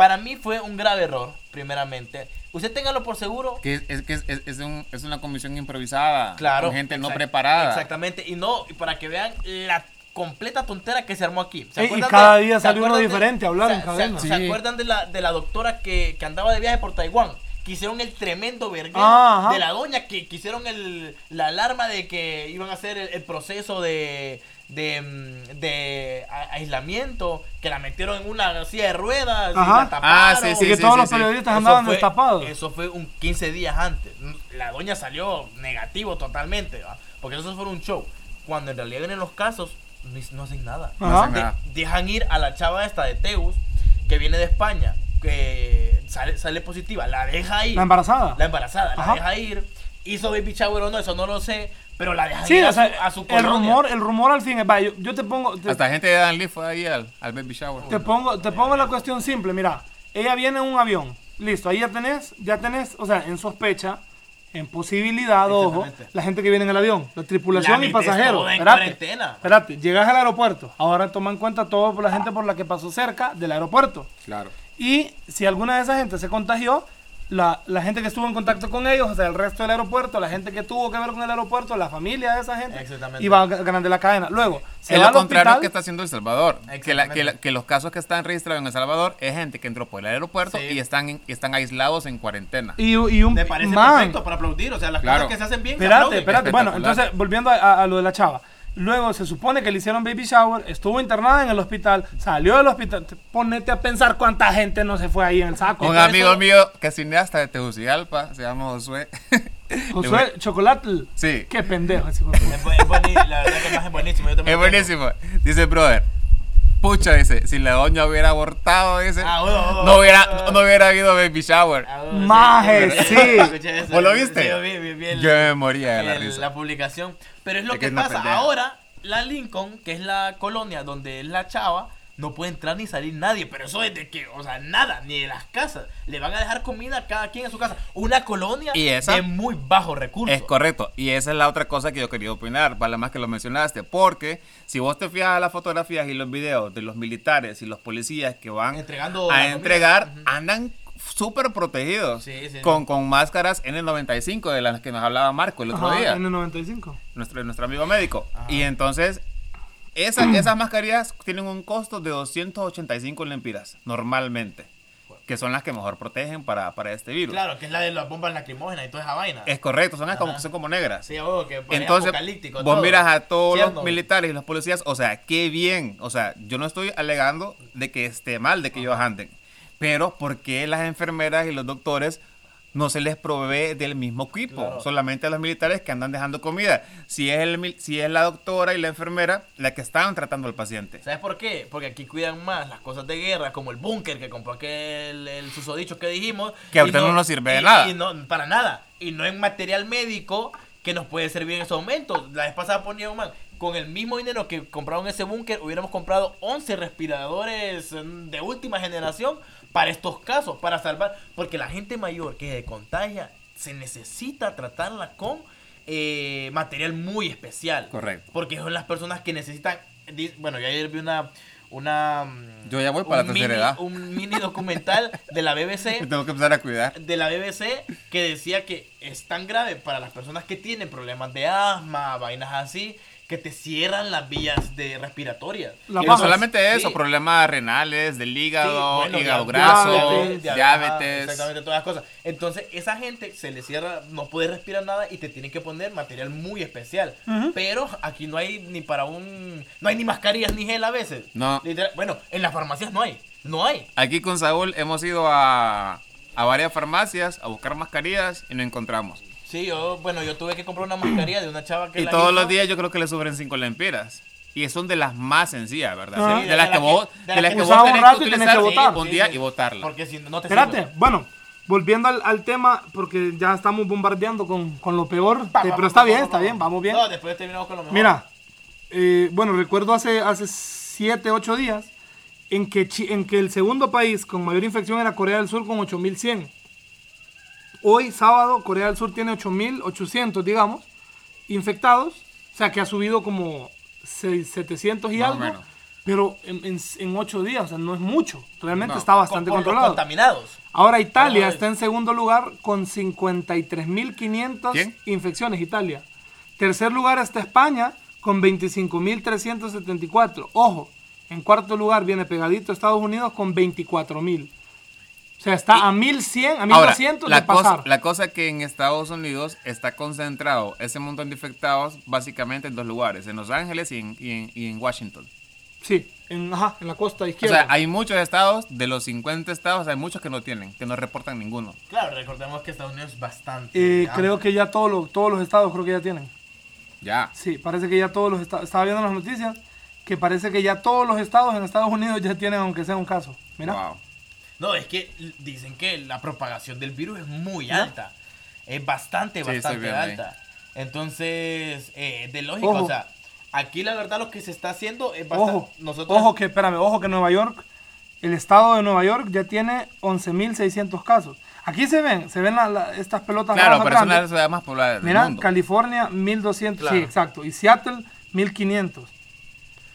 Para mí fue un grave error, primeramente. Usted téngalo por seguro. Que es, es, que es, es- un- es una comisión improvisada. Claro. Con gente no preparada. Exactamente. Y no, y para que vean la completa tontera que se armó aquí. ¿Se Ey, y cada día se salió uno de- diferente a hablar se- en se- cadena. ¿Se, Sí. acuerdan de la, de la doctora que, que andaba de viaje por Taiwán? Que hicieron el tremendo verguero Ah, de la doña que, que hicieron el, la alarma de que iban a hacer el, el proceso de, de, mm, de a- aislamiento, que la metieron en una silla de ruedas y la taparon. Ah, sí, y sí, que sí, todos sí, los periodistas andaban fue- destapados. Eso fue un 15 días antes. La doña salió negativo totalmente, ¿va? porque eso fue un show. Cuando en realidad vienen los casos, no, no hacen nada. No hacen De- nada. dejan ir a la chava esta de Teus, que viene de España, que sale, sale positiva, la deja ir. La embarazada. La embarazada, Ajá. la deja ir. Hizo baby shower o no, eso no lo sé, pero la dejan Sí, ir a, o sea, su, a su el rumor, el rumor al fin es, vaya, yo, yo te pongo, te, Hasta gente de Dan Lee fue ahí al, al baby shower. te pongo, te pongo la cuestión simple, mira, ella viene en un avión, listo, ahí ya tenés, ya tenés, o sea, en sospecha, en posibilidad, ojo, la gente que viene en el avión, la tripulación La y pasajeros. toda Espérate, cuarentena. espérate, llegas al aeropuerto, ahora toma en cuenta por la gente por la que pasó cerca del aeropuerto. Claro. Y si alguna de esa gente se contagió, la, la gente que estuvo en contacto con ellos, o sea, el resto del aeropuerto, la gente que tuvo que ver con el aeropuerto, la familia de esa gente, Exactamente. iba ganando la cadena. Luego, se Es va lo al contrario hospital, que está haciendo El Salvador. Que, la- que, la- Exactamente. que los casos que están registrados en El Salvador es gente que entró por el aeropuerto Sí. y están, en- y están aislados en cuarentena. y, y un Me parece man, perfecto para aplaudir, o sea, las Claro. cosas que se hacen bien Espérate, espérate. Bueno, entonces, volviendo a, a- a lo de la chava. Luego se supone que le hicieron baby shower, estuvo internada en el hospital, salió del hospital. Te- Ponete a pensar cuánta gente no se fue ahí en el saco. Un amigo mío que es cineasta de Tegucigalpa, se llama Josué. Josué Chocolate. Sí. Qué pendejo ese. Es, la verdad que maje es buenísimo. yo Es buenísimo. Dice, brother. Pucha, dice, si la doña hubiera abortado, dice, Ah, bueno, bueno, no, hubiera, bueno. no hubiera habido baby shower. Ah, bueno, Maje, sí. ¿Vos lo viste? Sí, yo vi, vi- vi el- Yo me moría de la el- risa. la publicación. Pero es lo Es que que, es una pasa. Ahora, la Lincoln, que es la colonia donde es la chava, no puede entrar ni salir nadie. Pero eso es de que, o sea, nada, ni de las casas. Le van a dejar comida a cada quien en su casa. Una colonia ¿Y esa? de muy bajo recurso. Es correcto. Y esa es la otra cosa que yo quería opinar, para más que lo mencionaste. Porque si vos te fijas a las fotografías y los videos de los militares y los policías que van Entregando a entregar, andan súper protegidos. Sí, sí. Con, con máscaras N95 de las que nos hablaba Marco el otro Ajá, día. en el 95. nuestro, nuestro amigo médico. Ajá. Y entonces, esa- esas mascarillas tienen un costo de 285 lempiras, normalmente. Que son las que mejor protegen para, para este virus. Claro, que es la de las bombas lacrimógenas y toda esa vaina. Es correcto, son, las como, son como negras. Sí, ojo, que parece Entonces, apocalíptico vos todo. miras a todos los militares y los policías, o sea, qué bien. O sea, yo no estoy alegando de que esté mal de que ellos anden. Pero, ¿por qué las enfermeras y los doctores no se les provee del mismo equipo? Claro. Solamente a los militares que andan dejando comida. Si es, el, si es la doctora y la enfermera la que están tratando al paciente. ¿Sabes por qué? Porque aquí cuidan más las cosas de guerra, como el búnker que compró aquel el susodicho que dijimos. Que ahorita y no nos sirve de y- nada. Y no, para nada. Y no en material médico que nos puede servir en estos momentos. La vez pasada ponía un man. Con el mismo dinero que compraron ese búnker, hubiéramos comprado 11 respiradores de última generación para estos casos, para salvar. Porque la gente mayor que se contagia, se necesita tratarla con eh, material muy especial. Correcto. Porque son las personas que necesitan. Bueno, yo ayer vi una. una mm, Yo ya voy para la tercera mini- edad. Un mini documental de la BBC. tengo que empezar a cuidar. De la BBC que decía que es tan grave para las personas que tienen problemas de asma, vainas así, que te cierran las vías de respiratorias. La no solamente eso, Sí. problemas renales, del hígado, Sí, bueno, hígado graso, diabetes, dia- diabetes. Exactamente, todas las cosas. Entonces, esa gente se le cierra, no puede respirar nada y te tienen que poner material muy especial. Pero aquí no hay ni para un. No hay ni mascarillas ni gel a veces. No. Literal- bueno, en las farmacias no hay. No hay. Aquí con Saúl hemos ido a, a varias farmacias a buscar mascarillas y no encontramos. Sí, yo, bueno, yo tuve que comprar una mascarilla de una chava que Y la todos hizo. los días yo creo que le sufren cinco lempiras. Y son de las más sencillas, ¿verdad? Ajá. Sí, de, las que vos, de las que vos usaba un tenés rato que y tenés utilizar que botar. un día y botarla. Porque si no, te Espérate, sirve. bueno, volviendo al, al tema, porque ya estamos bombardeando con, con lo peor, Pa, eh, pero pa, está pa, bien, pa, está pa, bien, pa. vamos bien. No, después terminamos con lo mejor. Mira, eh, bueno, recuerdo hace, hace 7, 8 días en que, Chi- en que el segundo país con mayor infección era Corea del Sur con 8100. Hoy, sábado, Corea del Sur tiene 8800, digamos, infectados. O sea, que ha subido como seis- 700 y Más algo. menos. Pero en, en, en 8 días, o sea, no es mucho. Realmente No. está Con- bastante los controlado. contaminados. Ahora Italia está en segundo lugar con 53.500 ¿Quién? infecciones, Italia. Tercer lugar está España con 25.374. Ojo, en cuarto lugar viene pegadito Estados Unidos con 24.000. O sea, está a 1.100, a 1.200 Ahora, de la cosa, pasar. la cosa que en Estados Unidos está concentrado ese montón de infectados básicamente en dos lugares, en Los Ángeles y en, y en- y en Washington. Sí, en, ajá, en la costa O izquierda. sea, hay muchos estados, de los 50 estados, hay muchos que no tienen, que no reportan ninguno. Claro, recordemos que Estados Unidos es bastante. Eh, creo que ya todos los, todos los estados creo que ya tienen. Ya. Sí, parece que ya todos los estados, estaba viendo las noticias, que parece que ya todos los estados en Estados Unidos ya tienen aunque sea un caso. Mira. Wow. No, es que dicen que la propagación del virus es muy ¿Ya? alta. Es bastante, Sí, bastante ahí. alta. Entonces, eh, de lógico, Ojo. o sea, aquí la verdad lo que se está haciendo es bastante. Ojo, nosotros, ojo que, espérame, ojo que Nueva York, el estado de Nueva York ya tiene 11.600 casos. Aquí se ven, se ven la- la- estas pelotas Claro, pero es una de grandes. las ciudades más pobladas del Mira, mundo. California 1.200, Claro. sí, exacto. Y Seattle 1.500.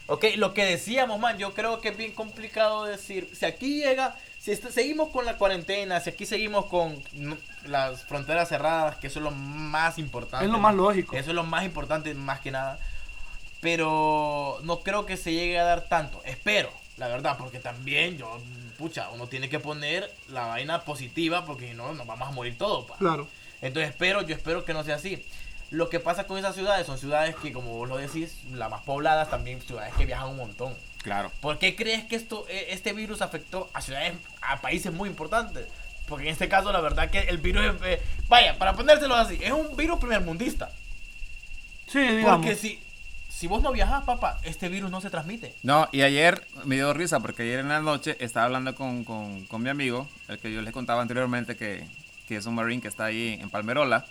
Ok, lo que decíamos, man, yo creo que es bien complicado decir. Si aquí llega, si seguimos con la cuarentena, si aquí seguimos con mm, las fronteras cerradas, que eso es lo más importante. Es lo más lógico. Eso es lo más importante, más que nada. Pero no creo que se llegue a dar tanto. Espero, la verdad, porque también yo, pucha, uno tiene que poner la vaina positiva porque si no nos vamos a morir todos. pa. Claro. Entonces espero, yo espero que no sea así. Lo que pasa con esas ciudades son ciudades que, como vos lo decís, las más pobladas, también ciudades que viajan un montón. Claro. ¿Por qué crees que esto, eh, este virus afectó a ciudades, a países muy importantes? Porque en este caso, la verdad que el virus, es, eh, vaya, para ponértelo así, es un virus primermundista. Sí, digamos. Porque si, si vos no viajas, papá, este virus no se transmite. No, y ayer me dio risa porque ayer en la noche estaba hablando con, con, con mi amigo, el que yo les contaba anteriormente que, que es un marine que está ahí en Palmerola.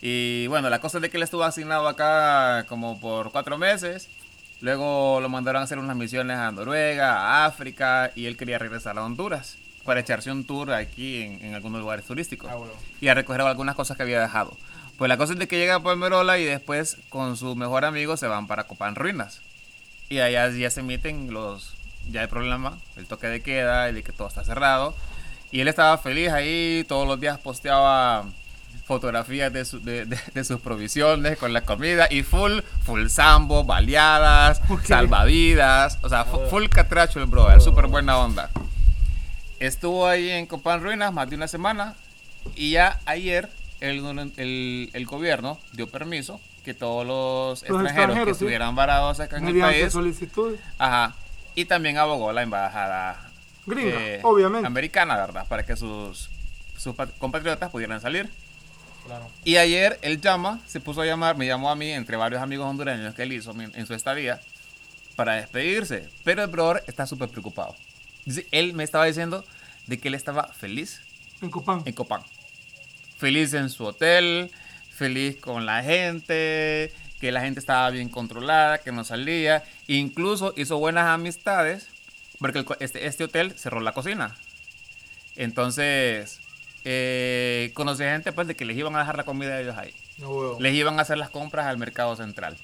Y bueno, la cosa es de que él estuvo asignado acá como por cuatro meses. Luego lo mandaron a hacer unas misiones a Noruega, a África, y él quería regresar a Honduras para echarse un tour aquí en, en algunos lugares turísticos Ah, bueno. y a recoger algunas cosas que había dejado. Pues la cosa es de que llega a Palmerola y después con su mejor amigo se van para Copán Ruinas. Y allá ya se emiten los. Ya hay problema, el toque de queda, el de que todo está cerrado. Y él estaba feliz ahí, todos los días posteaba fotografías de, su- de, de- de sus provisiones con la comida y full, full sambo, baleadas, Ok. salvavidas, o sea, fu- full catracho el brother, súper buena onda. Estuvo ahí en Copán Ruinas más de una semana y ya ayer el, el, el gobierno dio permiso que todos los, extranjeros, que sí. estuvieran varados acá en el país, solicitud. ajá, y también abogó la embajada Gringa, eh, obviamente. americana, ¿verdad? Para que sus, sus pat- compatriotas pudieran salir. Claro. Y ayer él llama, se puso a llamar, me llamó a mí, entre varios amigos hondureños que él hizo en su estadía, para despedirse. Pero el brother está súper preocupado. Dice, él me estaba diciendo de que él estaba feliz En Copán. en Copán. Feliz en su hotel, feliz con la gente, que la gente estaba bien controlada, que no salía. Incluso hizo buenas amistades, porque el este, este hotel cerró la cocina. Entonces, eh, conocí gente pues, de que les iban a dejar la comida a ellos ahí. No. Les iban a hacer las compras al mercado central.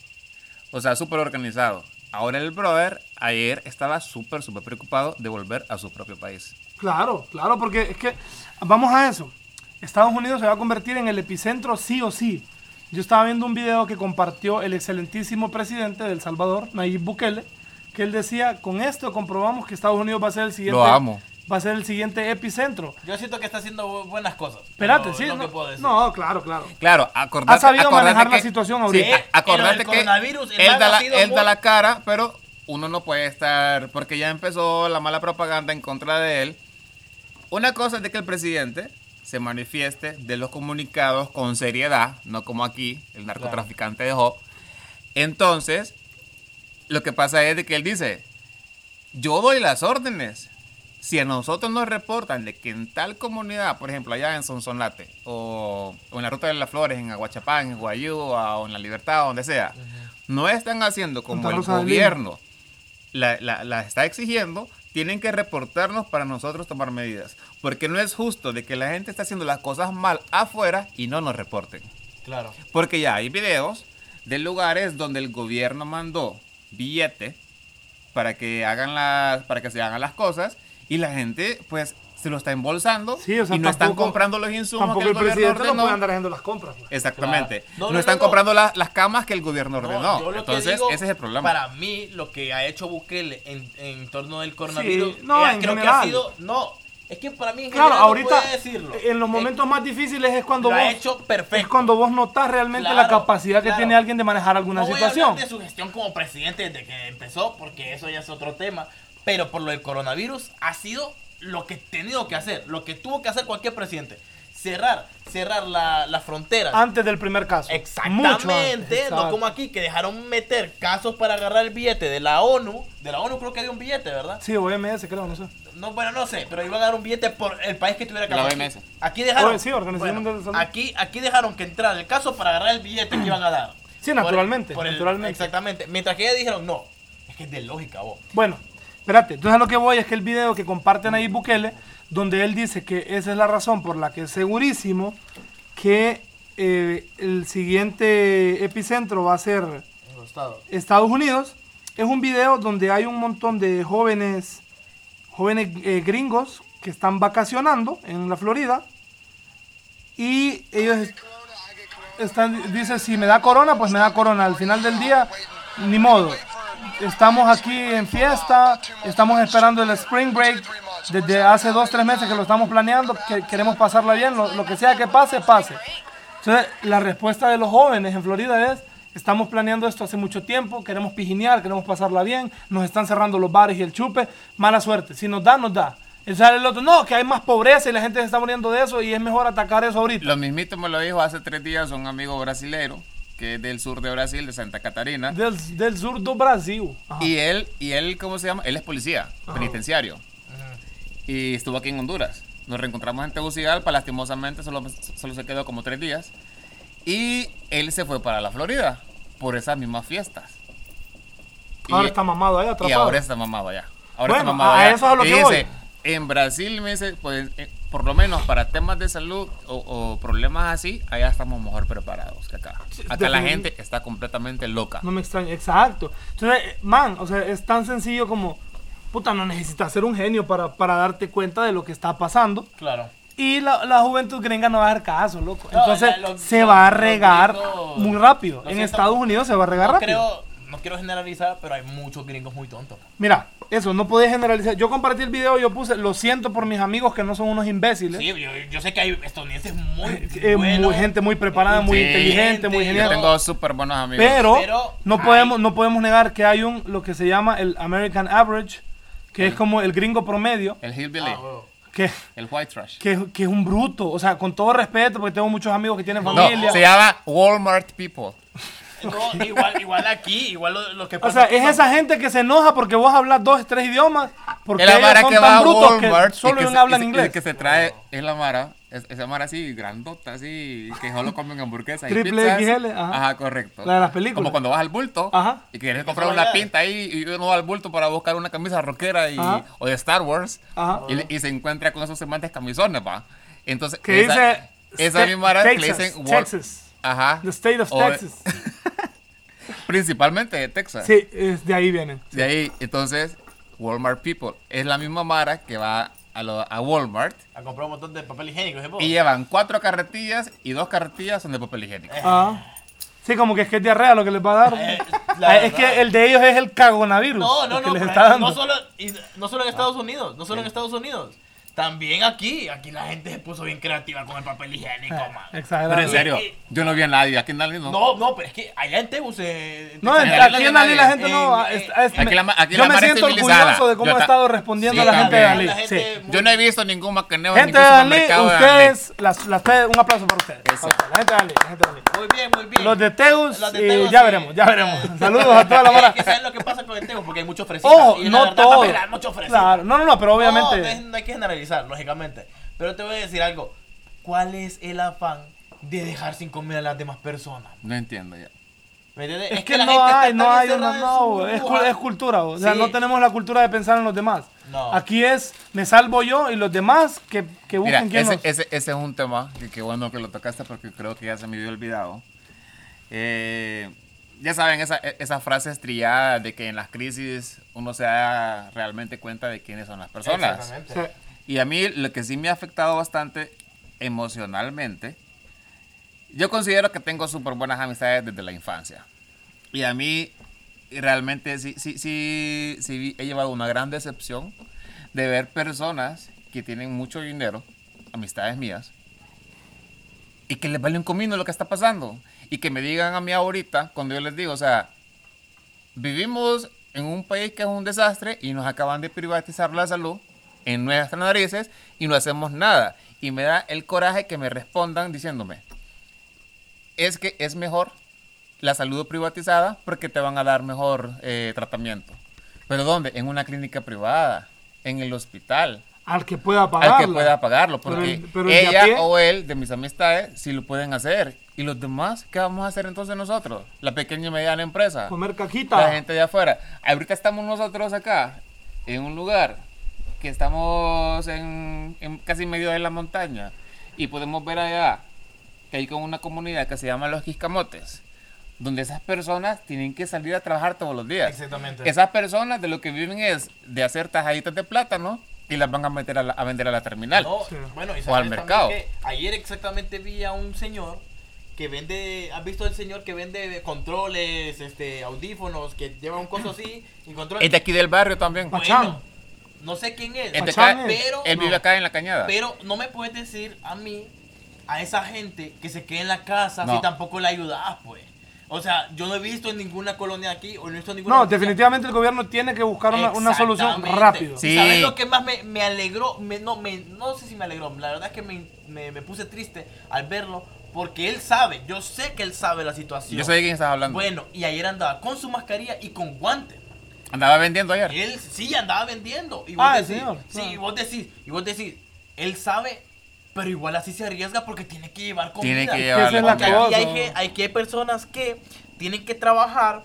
O sea, súper organizado. Ahora el brother ayer estaba súper, súper preocupado de volver a su propio país. Claro, claro, porque es que vamos a eso. Estados Unidos se va a convertir en el epicentro sí o sí. Yo estaba viendo un video que compartió el excelentísimo presidente de El Salvador, Nayib Bukele, que él decía, con esto comprobamos que Estados Unidos va a ser el siguiente Lo amo. Va a ser el siguiente epicentro. Yo siento que está haciendo bu- buenas cosas. Espérate, sí, no, que puedo decir. no, claro, claro. Claro, acordate, Ha sabido acordate manejar la que- situación ahorita. Sí, acordate que él, da la, él da muy- la cara, pero uno no puede estar, porque ya empezó la mala propaganda en contra de él. Una cosa es de que el presidente se manifieste de los comunicados con seriedad, no como aquí, el narcotraficante de Job. Entonces, lo que pasa es de que él dice, yo doy las órdenes. Si a nosotros nos reportan de que en tal comunidad, por ejemplo, allá en Sonsonate, o, o en la Ruta de las Flores, en Aguachapán, en Guayúa, o en La Libertad, o donde sea, no están haciendo como el gobierno la, la- la está exigiendo, tienen que reportarnos para nosotros tomar medidas. Porque no es justo de que la gente está haciendo las cosas mal afuera y no nos reporten. Claro. Porque ya hay videos de lugares donde el gobierno mandó billete para que hagan las, para que se hagan las cosas y la gente pues se lo está embolsando Sí, o sea, y no están comprando los insumos Tampoco que el, el gobierno presidente no ordenó. puede andar haciendo las compras. pues. Exactamente. Claro. No, No, no, están no, no. comprando la- las camas que el gobierno No, ordenó. que Entonces, digo, ese es el problema. Para mí, lo que ha hecho Bukele en, en torno del coronavirus, no, eh, en creo que general. ha sido. No, es que para mí en Claro, general no ahorita puede decirlo. en los Eh, momentos más difíciles es cuando lo vos ha hecho perfecto. es cuando vos notás realmente la Claro, capacidad que claro. tiene alguien de manejar alguna no voy a situación. hablar de su gestión como presidente desde que empezó, porque eso ya es otro tema. Pero por lo del coronavirus ha sido lo que ha tenido que hacer, lo que tuvo que hacer cualquier presidente. Cerrar, cerrar la- las fronteras. Antes del primer caso. Mucho Exactamente, antes, no como aquí que dejaron meter casos para agarrar el billete de la ONU. De la ONU creo que había un billete, ¿verdad? Sí, OMS, creo, no sé. No, bueno, no sé, pero iban a dar un billete por el país que tuviera que La aquí- OMS. Aquí dejaron. Sí, Organización de Salud. Aquí, aquí dejaron que entrara el caso para agarrar el billete que iban a dar. Sí, naturalmente, Por el- naturalmente. exactamente. Mientras que ellos dijeron, no, es que es de lógica, vos. Bueno, espérate, entonces a lo que voy es que el video que comparten ahí Bukele, donde él dice que esa es la razón por la que es segurísimo que eh, el siguiente epicentro va a ser. Estados Unidos, es un video donde hay un montón de jóvenes, jóvenes eh, gringos que están vacacionando en la Florida y ellos están, dice, si me da corona, pues me da corona. Al final del día, ni modo. Estamos aquí en fiesta, estamos esperando el Spring Break desde hace dos, tres meses que lo estamos planeando, que queremos pasarla bien, lo, lo que sea que pase, pase. Entonces, la respuesta de los jóvenes en Florida es, estamos planeando esto hace mucho tiempo, queremos pijinear, queremos pasarla bien, nos están cerrando los bares y el chupe, mala suerte. Si nos da, nos da. Y sale el otro, no, que hay más pobreza y la gente se está muriendo de eso y es mejor atacar eso ahorita. Lo mismito me lo dijo hace tres días un amigo brasilero, que es del sur de Brasil, de Santa Catarina. Del, del sur do Brasil. Ajá. Y él, y él, ¿cómo se llama? Él es policía, penitenciario. Y estuvo aquí en Honduras. Nos reencontramos en Tegucigalpa, lastimosamente solo, solo se quedó como tres días. Y él se fue para la Florida por esas mismas fiestas. Ahora Y- está mamado Y atrapado. ahora está mamado allá. Ahora Bueno, está mamado a allá. eso es a lo Y que dice, voy. En Brasil, me dice, pues, eh, por lo menos para temas de salud o, o problemas así, allá estamos mejor preparados que acá. Acá la gente está completamente loca. No me extraña, exacto. Entonces, man, o sea, es tan sencillo como, puta, no necesitas ser un genio para, para darte cuenta de lo que está pasando. Claro. Y la, la juventud gringa no va a dar caso, loco. No, Entonces, la- los- se los- va a regar gringos- muy rápido. lo En siento, Estados Unidos se va a regar No rápido. creo, no quiero generalizar, pero hay muchos gringos muy tontos. Mira, eso, no puedes generalizar. Yo compartí el video y yo puse, lo siento por mis amigos que no son unos imbéciles. Sí, yo, yo sé que hay estadounidenses muy Eh, buenos. muy, gente muy preparada, muy Sí. inteligente, muy genial. Yo tengo súper buenos amigos. Pero, Pero no, hay- podemos, no podemos negar que hay un, lo que se llama el American Average, que es como el gringo promedio, el hillbilly, Ah, que, el white trash. que, que es un bruto. O sea, con todo respeto, porque tengo muchos amigos que tienen No, familia. se llama Walmart people. No, igual, igual aquí, igual lo, lo que O pasa. sea, aquí es esa gente que se enoja porque vos hablas dos, tres idiomas, porque Es la ellos mara son que va a Walmart que y solo que se- hablan y inglés. que se trae, es la mara, es- esa mara así, grandota, así, que solo comen hamburguesas y Triple pizzas. XL, ajá. correcto. La de las películas. Como cuando vas al bulto Ajá. y quieres comprar una pinta ahí y uno va al bulto para buscar una camisa rockera y, Ajá. o de Star Wars Ajá. y, y se encuentra con esos semantes camisones, va. Entonces, esa, dice esa misma mara que le Texas, dicen Texas, Ajá. the state of O Texas. principalmente de Texas. Sí, es de ahí vienen. De ahí, entonces, Walmart People. Es la misma Mara que va a, lo- a Walmart A comprar un montón de papel higiénico. y llevan cuatro carretillas y dos carretillas son de papel higiénico. Ah. Sí, como que es que es diarrea lo que les va a dar. Eh, Ah, la es verdad. que el de ellos es el cagonavirus. No, no, no, les pero está dando. no solo, y no solo en Estados Unidos, no solo en Estados Unidos. También aquí, aquí la gente se puso bien creativa con el papel higiénico, Eh, man. Exagerado. Pero en serio, eh, yo no vi a nadie. Aquí en Dalí no. No, no, pero es que allá en Tebu se... No, en- Aquí en Dalí la gente no. en- es- es- aquí la ma- aquí yo la me siento civilizada. orgulloso de cómo Yo ha ta- estado respondiendo Sí, la gente de también. Dalí. La Sí. Yo no he visto ningún macaneo en Gente ningún de Dalí, supermercado de Dalí. ustedes, las, las, un aplauso para ustedes. Eso. La gente de Dalí, la gente de Dalí. Muy bien, muy bien. Los de Teus, Los de eh, Tegus, ya sí. veremos, ya veremos. Saludos a toda la Es mara. que ¿sabes lo que pasa con el Tebu? Porque hay mucho fresita. Ojo, y la no verdad, todo. papi, hay mucho fresita. Claro, no, no, no, pero obviamente. no hay que generalizar, lógicamente. Pero te voy a decir algo. ¿Cuál es el afán de dejar sin comida a las demás personas? No entiendo ya. ¿Me entiendes? Es que la no gente hay, no hay, no, es, cultura, o sea, Sí. no tenemos la cultura de pensar en los demás. No. Aquí es, me salvo yo y los demás que, que Mira, busquen quién ese, nos... ese, ese es un tema que qué bueno que lo tocaste porque creo que ya se me había olvidado. Eh, ya saben, esa, esas frases trilladas de que en las crisis uno se da realmente cuenta de quiénes son las personas. Exactamente. Sí. Y a mí lo que sí me ha afectado bastante emocionalmente, yo considero que tengo súper buenas amistades desde la infancia. Y a mí realmente sí, sí, sí, he llevado una gran decepción de ver personas que tienen mucho dinero, amistades mías, y que les vale un comino lo que está pasando. Y que me digan a mí ahorita, cuando yo les digo, o sea, vivimos en un país que es un desastre y nos acaban de privatizar la salud en nuestras narices y no hacemos nada. Y me da el coraje que me respondan diciéndome, es que es mejor la salud privatizada porque te van a dar mejor eh, tratamiento. ¿Pero dónde? En una clínica privada, en el hospital, Al que pueda pagarlo. al que pueda pagarlo. Pero Porque el- pero el de a ella o él, de mis amistades, sí lo pueden hacer. ¿Y los demás qué vamos a hacer entonces nosotros? La pequeña y mediana empresa. Comer caquita. La gente de afuera. Ahorita estamos nosotros acá, en un lugar que estamos en, en casi medio de la montaña. Y podemos ver allá que hay como una comunidad que se llama Los Quiscamotes. Donde esas personas tienen que salir a trabajar todos los días. Exactamente. Esas personas de lo que viven es de hacer tajaditas de plátano y las van a meter a, la- a vender a la terminal. No, Sí. bueno, y O al mercado. que ayer exactamente vi a un señor que vende, ¿has visto el señor que vende controles, este, audífonos, que lleva un coso así y controles? Es de aquí del barrio también. Bueno, Pachán. No sé quién es, de acá- pero, él vive acá en la cañada. pero no me puedes decir a mí a esa gente que se quede en la casa No. si tampoco la ayudas, pues? O sea, yo no he visto en ninguna colonia aquí o no he visto en ninguna No, definitivamente el gobierno tiene que buscar una, una solución rápido. Sí. ¿Y ¿Sabes lo que más me, me alegró? Me- no, me, no sé si me alegró. La verdad es que me, me- me puse triste al verlo porque él sabe. Yo sé que él sabe la situación. Yo sé de quién estás hablando. Bueno, y ayer andaba con su mascarilla y con guantes. Andaba vendiendo ayer. Él sí andaba vendiendo. Y vos Ah, el decís, señor. Sí, Ah. y vos decís, y vos decís, él sabe, pero igual así se arriesga porque tiene que llevar comida. Tiene que Esa llevarle es la aquí hay que, hay que personas que tienen que trabajar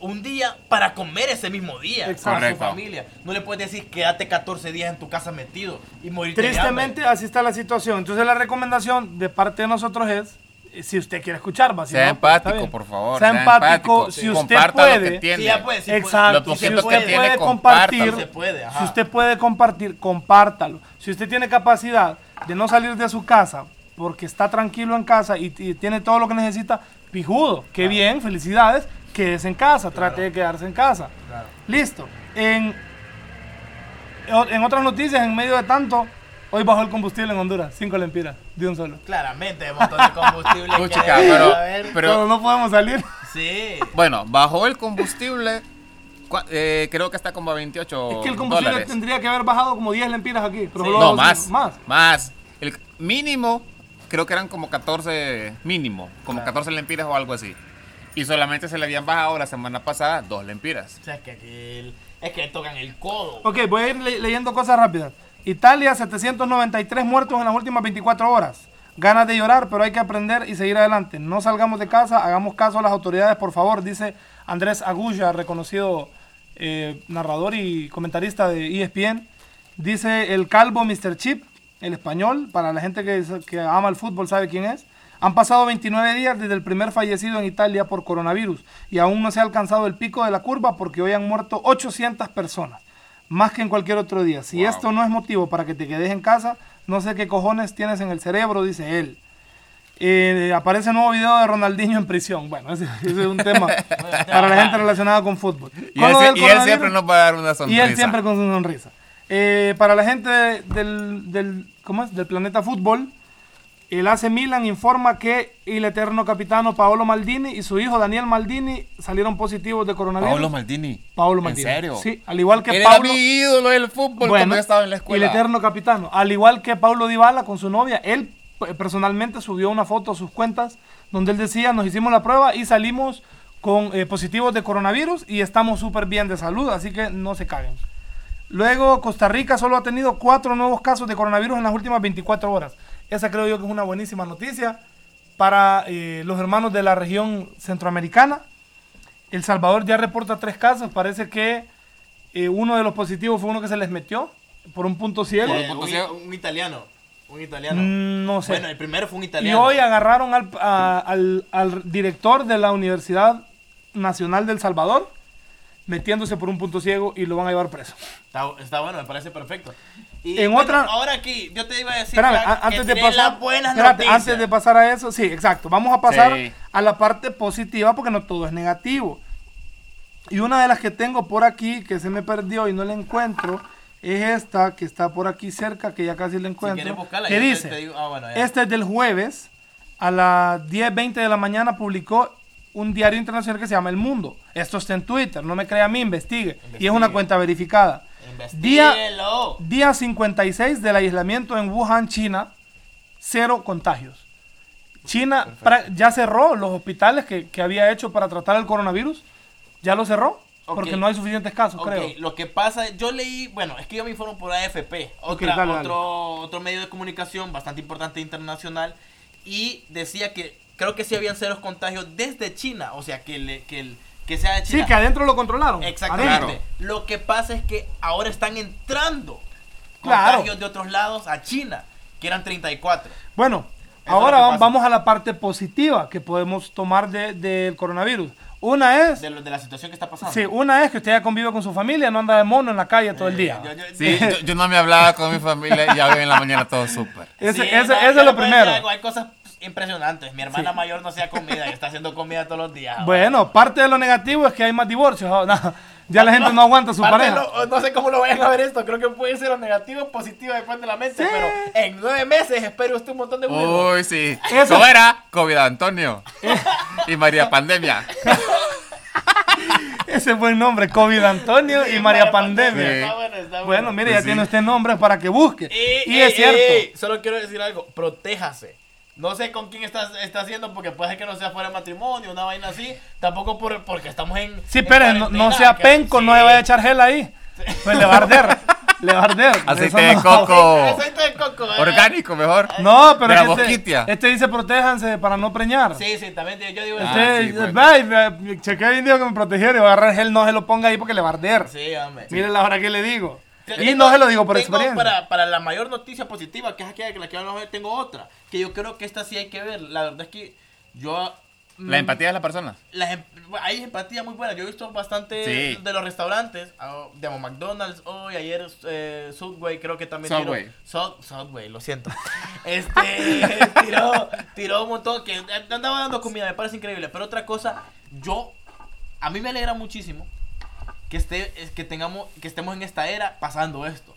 un día para comer ese mismo día con Exacto. su Correcto. familia. No le puedes decir quédate 14 días en tu casa metido y morirte de Tristemente hambre. así está la situación. Entonces la recomendación de parte de nosotros es, si usted quiere escuchar, va, si Sea no, empático, por favor, Sea, sea empático. empático. Si Sí. usted Comparta lo que puede, tiene. Sí, ya puede, sí Exacto. Lo puede. Si usted tiene, puede compartir, Se puede, ajá. si usted puede compartir, compártalo. Si usted tiene capacidad de no salir de su casa porque está tranquilo en casa y, y tiene todo lo que necesita, pijudo. Qué bien, felicidades. Quédese en casa, trate de quedarse en casa. Claro. Listo. En, en otras noticias, en medio de tanto, hoy bajó el combustible en Honduras, 5 lempiras, de un solo. Claramente, el montón de combustible. que Puchica, debe pero- haber. pero- Pero no podemos salir. Sí. Bueno, bajó el combustible. cua- eh, creo que está como a 28 Es que el combustible dólares. tendría que haber bajado como 10 lempiras aquí. Pero Sí. solo No, bajó más. cinco. Más. Más. El mínimo, creo que eran como 14 mínimo, como Claro. 14 lempiras o algo así. Y solamente se le habían bajado la semana pasada dos lempiras. O sea, es que aquí el- es que tocan el codo. Ok, voy a ir le- leyendo cosas rápidas. Italia, 793 muertos en las últimas 24 horas. Ganas de llorar, pero hay que aprender y seguir adelante. No salgamos de casa, hagamos caso a las autoridades, por favor, dice Andrés Agulla, reconocido eh, narrador y comentarista de ESPN. Dice el calvo Mr. Chip, el español, para la gente que ama el fútbol sabe quién es. Han pasado 29 días desde el primer fallecido en Italia por coronavirus y aún no se ha alcanzado el pico de la curva porque hoy han muerto 800 personas, más que en cualquier otro día. Si Wow. esto no es motivo para que te quedes en casa, no sé qué cojones tienes en el cerebro, dice él. Eh, aparece nuevo video de Ronaldinho en prisión. Bueno, ese, ese es un tema para la gente relacionada con fútbol. Y Con él, y siempre nos va a dar una sonrisa. y él siempre con su sonrisa. Eh, para la gente del, del, ¿cómo es? del planeta fútbol, el AC Milan informa que el eterno capitano Paolo Maldini y su hijo Daniel Maldini salieron positivos de coronavirus. Paolo Maldini. Paolo Maldini. ¿En serio? Sí, al igual que Él Paulo. era mi ídolo del fútbol cuando yo estaba en la escuela. el eterno capitano. Al igual que Paulo Dybala con su novia, él eh, personalmente subió una foto a sus cuentas donde él decía, nos hicimos la prueba y salimos con eh, positivos de coronavirus y estamos súper bien de salud, así que no se caguen. Luego, Costa Rica solo ha tenido cuatro nuevos casos de coronavirus en las últimas 24 horas. Esa creo yo que es una buenísima noticia para eh, los hermanos de la región centroamericana. El Salvador ya reporta tres casos. Parece que eh, uno de los positivos fue uno que se les metió por un punto ciego. Eh, un, italiano. Un italiano. Mm, no sé. Bueno, el primero fue un y italiano. hoy agarraron al, a- al- al director de la Universidad Nacional del Salvador metiéndose por un punto ciego y lo van a llevar preso. Está, está bueno, me parece perfecto. Y En bueno, otra- Ahora aquí, yo te iba a decir Espérame, Jack, a- que antes de pasar, espérate, antes de pasar a eso, sí, exacto. Vamos a pasar Sí. a la parte positiva porque no todo es negativo. Y una de las que tengo por aquí que se me perdió y no la encuentro es esta que está por aquí cerca que ya casi la encuentro. buscarla, que dice, digo- ah, bueno, este es del jueves a las 10:20 de la mañana publicó un diario internacional que se llama El Mundo. Esto está en Twitter, no me crea a mí, investigue. Y es una cuenta verificada. Día. Día 56 del aislamiento en Wuhan, China. Cero contagios. China ya cerró los hospitales que, que había hecho para tratar el coronavirus. Ya lo cerró. Porque no hay suficientes casos, creo. lo que pasa, yo leí, bueno, es que yo me informo por AFP, otra, dale. otro, otro medio de comunicación bastante importante internacional, y decía que creo que sí habían ceros contagios desde China, o sea, que, le- que, el- que sea de China. Sí, que adentro lo controlaron. Exactamente. Adentro. Lo que pasa es que ahora están entrando Claro. contagios de otros lados a China, que eran 34. Bueno, ahora vamos a la parte positiva que podemos tomar de- del coronavirus. Una es, De, lo- de la situación que está pasando. sí, una es que usted ya convive con su familia, no anda de mono en la calle todo el día. Yo- yo- Sí, yo, yo no me hablaba con mi familia y ya hoy en la mañana todo súper. Sí, ese- no, es lo primero. algo, Hay cosas impresionantes. Mi hermana Sí. mayor no hacía comida y está haciendo comida todos los días. ahora. Bueno, parte de lo negativo es que hay más divorcios. ahora. Ya la gente no aguanta a su pareja. lo- no sé cómo lo vayan a ver esto. Creo que puede ser o negativo o positivo, depende de la mente. Pero en nueve meses espere usted un montón de huevos. Uy, sí. Eso- ¿Cómo era? COVID Antonio. y María Pandemia. Ese es buen nombre, COVID Antonio y María Pandemia. Sí. Está bueno, está Bueno, bueno. mire, Pues ya sí. tiene usted nombres para que busque. Y, Y ey, es cierto. ey, solo quiero decir algo. Protéjase. No sé con quién estás está haciendo porque puede ser que no sea fuera de matrimonio, una vaina así. Tampoco por, porque estamos en. Sí, en pero no, sea que- penco, no se vaya a echar gel ahí. Pues le va a arder. Le va a arder. Aceite Eso de coco. Aceite de coco. ¿eh? Orgánico, mejor. No, pero es que este, este dice protéjanse para no preñar. Sí, sí, también yo digo Ah, Usted, sí, me- chequea el video que me protegiera y va a agarrar gel, no se lo ponga ahí porque le va a arder. Sí, hombre. Mire la hora que le digo. Y Tengo- no se lo digo por experiencia. Para, para la mayor noticia positiva, que es aquella que la que ver, tengo otra. Que yo creo que esta sí hay que ver. La verdad es que yo. La mm, empatía de las em- hay empatía muy buena. Yo he visto bastante Sí. de los restaurantes. ah, digamos, McDonald's hoy, ayer eh, Subway, creo que también Subway. tiró. Sub- Subway, lo siento. Este, tiró, tiró un montón. Que andaba dando comida, me parece increíble. Pero otra cosa, yo, a mí me alegra muchísimo que, esté, es que, tengamos, que estemos en esta era pasando esto.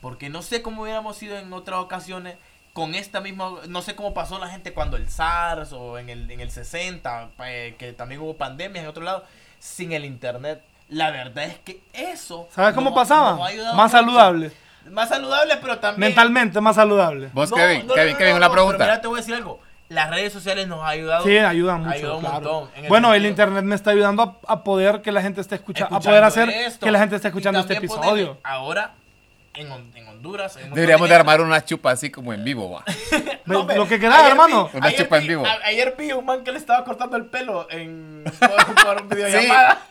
Porque no sé cómo hubiéramos sido en otras ocasiones con esta misma, no sé cómo pasó la gente cuando el SARS o en el, en el 60, eh, que también hubo pandemias en otro lado, sin el internet. La verdad es que eso... ¿Sabes cómo nos- pasaba? ayudado Más mucho. saludable. Más saludable, pero también... Mentalmente más saludable. Vos, No, Kevin, no, Kevin, no, Kevin, no, una no, pregunta. Pero mira, te voy a decir algo. Las redes sociales nos ha ayudado. Sí, ayudan mucho. ayuda un claro. montón, en el Bueno, el internet me está ayudando a, a poder que la gente esté escuchando, a poder hacer esto. que la gente esté escuchando este episodio. Ahora, en, en Honduras... en Deberíamos de armar una chupa así como en vivo, va. No, lo que ayer hermano. vi- Una ayer chupa en vi- vivo. a- ayer vi un man que le estaba cortando el pelo en, por, por videollamada.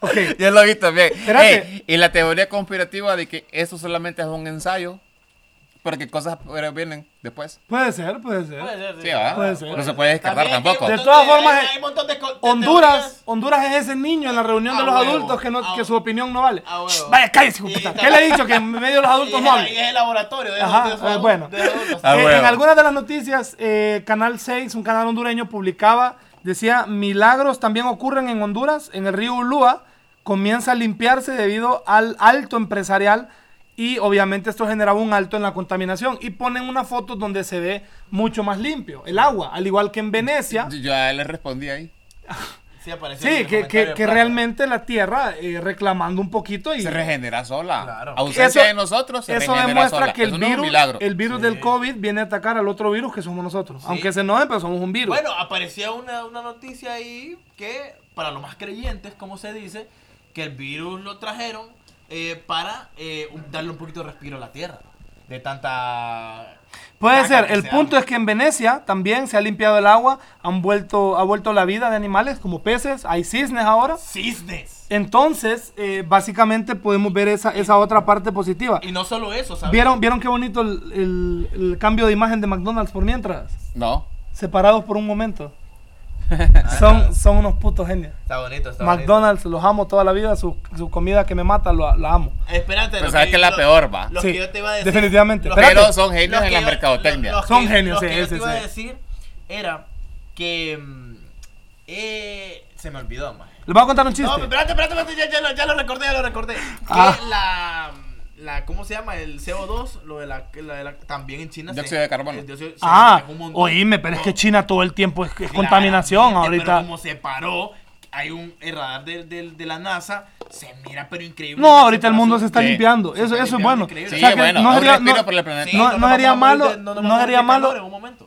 Ok. Ya lo vi también. Espérate. Ey, y la teoría conspirativa de que eso solamente es un ensayo, pero que cosas vienen después. Puede ser, puede ser. Puede ser, Sí, ¿va? Puede ser. No se puede descartar También tampoco. De todas formas, hay- hay un montón de co- de Honduras. Honduras es ese niño en la reunión de A los huevo. adultos que, no, A- que su opinión no vale. a huevo. Vaya, cállese, puta. ¿Qué le he dicho? Que en medio de los adultos no y hable. es el laboratorio de Ajá, de esos eh, bueno. de esos adultos. Ah, Eh, en algunas de las noticias, eh, Canal 6, un canal hondureño, publicaba, decía, milagros también ocurren en Honduras, en el río Ulúa, comienza a limpiarse debido al alto empresarial y obviamente esto generaba un alto en la contaminación. Y ponen una foto donde se ve mucho más limpio el agua, al igual que en Venecia. Yo a él le respondí ahí. Sí, Sí, que, que, realmente la tierra eh, reclamando un poquito y Se regenera sola. Claro. Ausencia Eso- de nosotros se eso demuestra sola. que el Eso virus, el virus Sí. del COVID viene a atacar al otro virus que somos nosotros. Aunque se enojen, pero somos un virus. Bueno, aparecía una, una noticia ahí que, para los más creyentes, como se dice, que el virus lo trajeron eh, para eh, darle un poquito de respiro a la tierra. De tanta. Puede ser. El se punto arma. es que en Venecia también se ha limpiado el agua, han vuelto, ha vuelto la vida de animales como peces, hay cisnes ahora. Cisnes. Entonces, eh, básicamente podemos ver esa, esa otra parte positiva. Y no solo eso, ¿sabes? ¿Vieron, ¿Vieron qué bonito el, el- el cambio de imagen de McDonald's por mientras? No. Separados por un momento. son, son unos putos genios. Está bonito, está McDonald's, los amo toda la vida, su, su comida que me mata, lo- la amo. Espérate, Pero lo sabes que es la lo- peor, va. Lo Sí, que yo te iba a decir. definitivamente. lo. Pero son genios lo en la mercadotecnia. lo- lo Son que- genios, lo sí, que yo sí, te iba a decir era que. mm, eh, se me olvidó, más. Les voy a contar un chiste. No, espérate, espérate, espérate, ya, ya lo, ya lo recordé, ya lo recordé. Ah. Que la, la, ¿cómo se llama? El CO2, lo de la, la de la- también en China. se- Dióxido de carbono. el dióxido- ah, se- un oíme, pero es que China todo el tiempo es, es contaminación Pero ahorita. como se paró, hay un el radar de, de, de la NASA, se mira, pero increíble. No, ahorita el mundo se está Sí, limpiando. se Eso, está eso es bueno. increíble. Sí, O sea que bueno, no sería, no- por el planeta. Sí, no- no sería malo, de- no sería de malo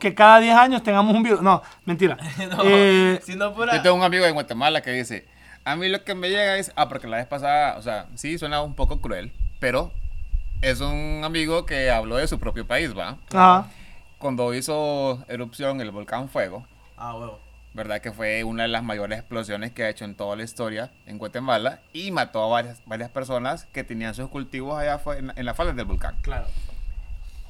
que cada 10 años tengamos un virus. No, mentira. No, Eh, si no fuera... Yo tengo un amigo en Guatemala que dice, a mí lo que me llega es, ah, porque la vez pasada, o sea, sí suena un poco cruel, pero es un amigo que habló de su propio país, ¿va? ajá. Cuando hizo erupción el volcán Fuego, Ah, huevo. ¿verdad? Que fue una de las mayores explosiones que ha hecho en toda la historia en Guatemala y mató a varias, varias personas que tenían sus cultivos allá fue- en, en las faldas del volcán. Claro.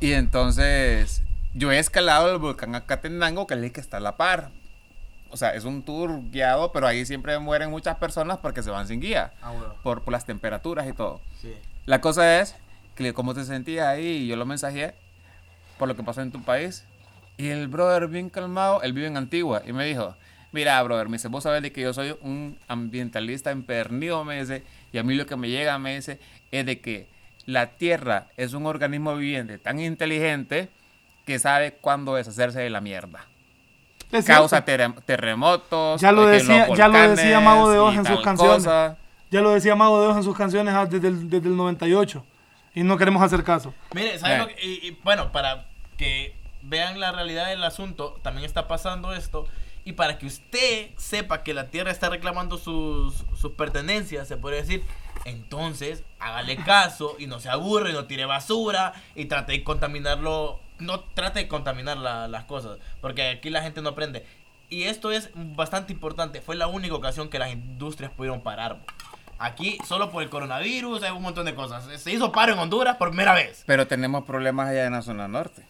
Y entonces yo he escalado el volcán Acatenango, que es el que está a la par. O sea, es un tour guiado, pero ahí siempre mueren muchas personas porque se van sin guía, Ah, huevo. por, por las temperaturas y todo. Sí. La cosa es cómo te sentías ahí, y yo lo mensajé por lo que pasó en tu país. Y el brother bien calmado, él vive en Antigua, y me dijo, Mira, brother, me dice, vos sabés de que yo soy un ambientalista empernido, me dice, y a mí lo que me llega, me dice, es de que la Tierra es un organismo viviente tan inteligente que sabe cuándo deshacerse de la mierda. Es Causa terrem- terremotos. Ya lo decía- ya lo decía Mago de Oz en sus canciones. cosa. Ya lo decía Mago de Oz en sus canciones ah, desde el, desde el 98. Y no queremos hacer caso. Mire, ¿saben Eh. lo que- y, y, bueno, para que vean la realidad del asunto, también está pasando esto. Y para que usted sepa que la Tierra está reclamando sus, sus pertenencias, se puede decir, entonces hágale caso y no se aburre, no tire basura y trate de contaminarlo. No trate de contaminar la- las cosas, porque aquí la gente no aprende. Y esto es bastante importante. Fue la única ocasión que las industrias pudieron parar. Aquí, solo por el coronavirus, hay un montón de cosas. Se hizo paro en Honduras por primera vez. Pero tenemos problemas allá en la zona norte.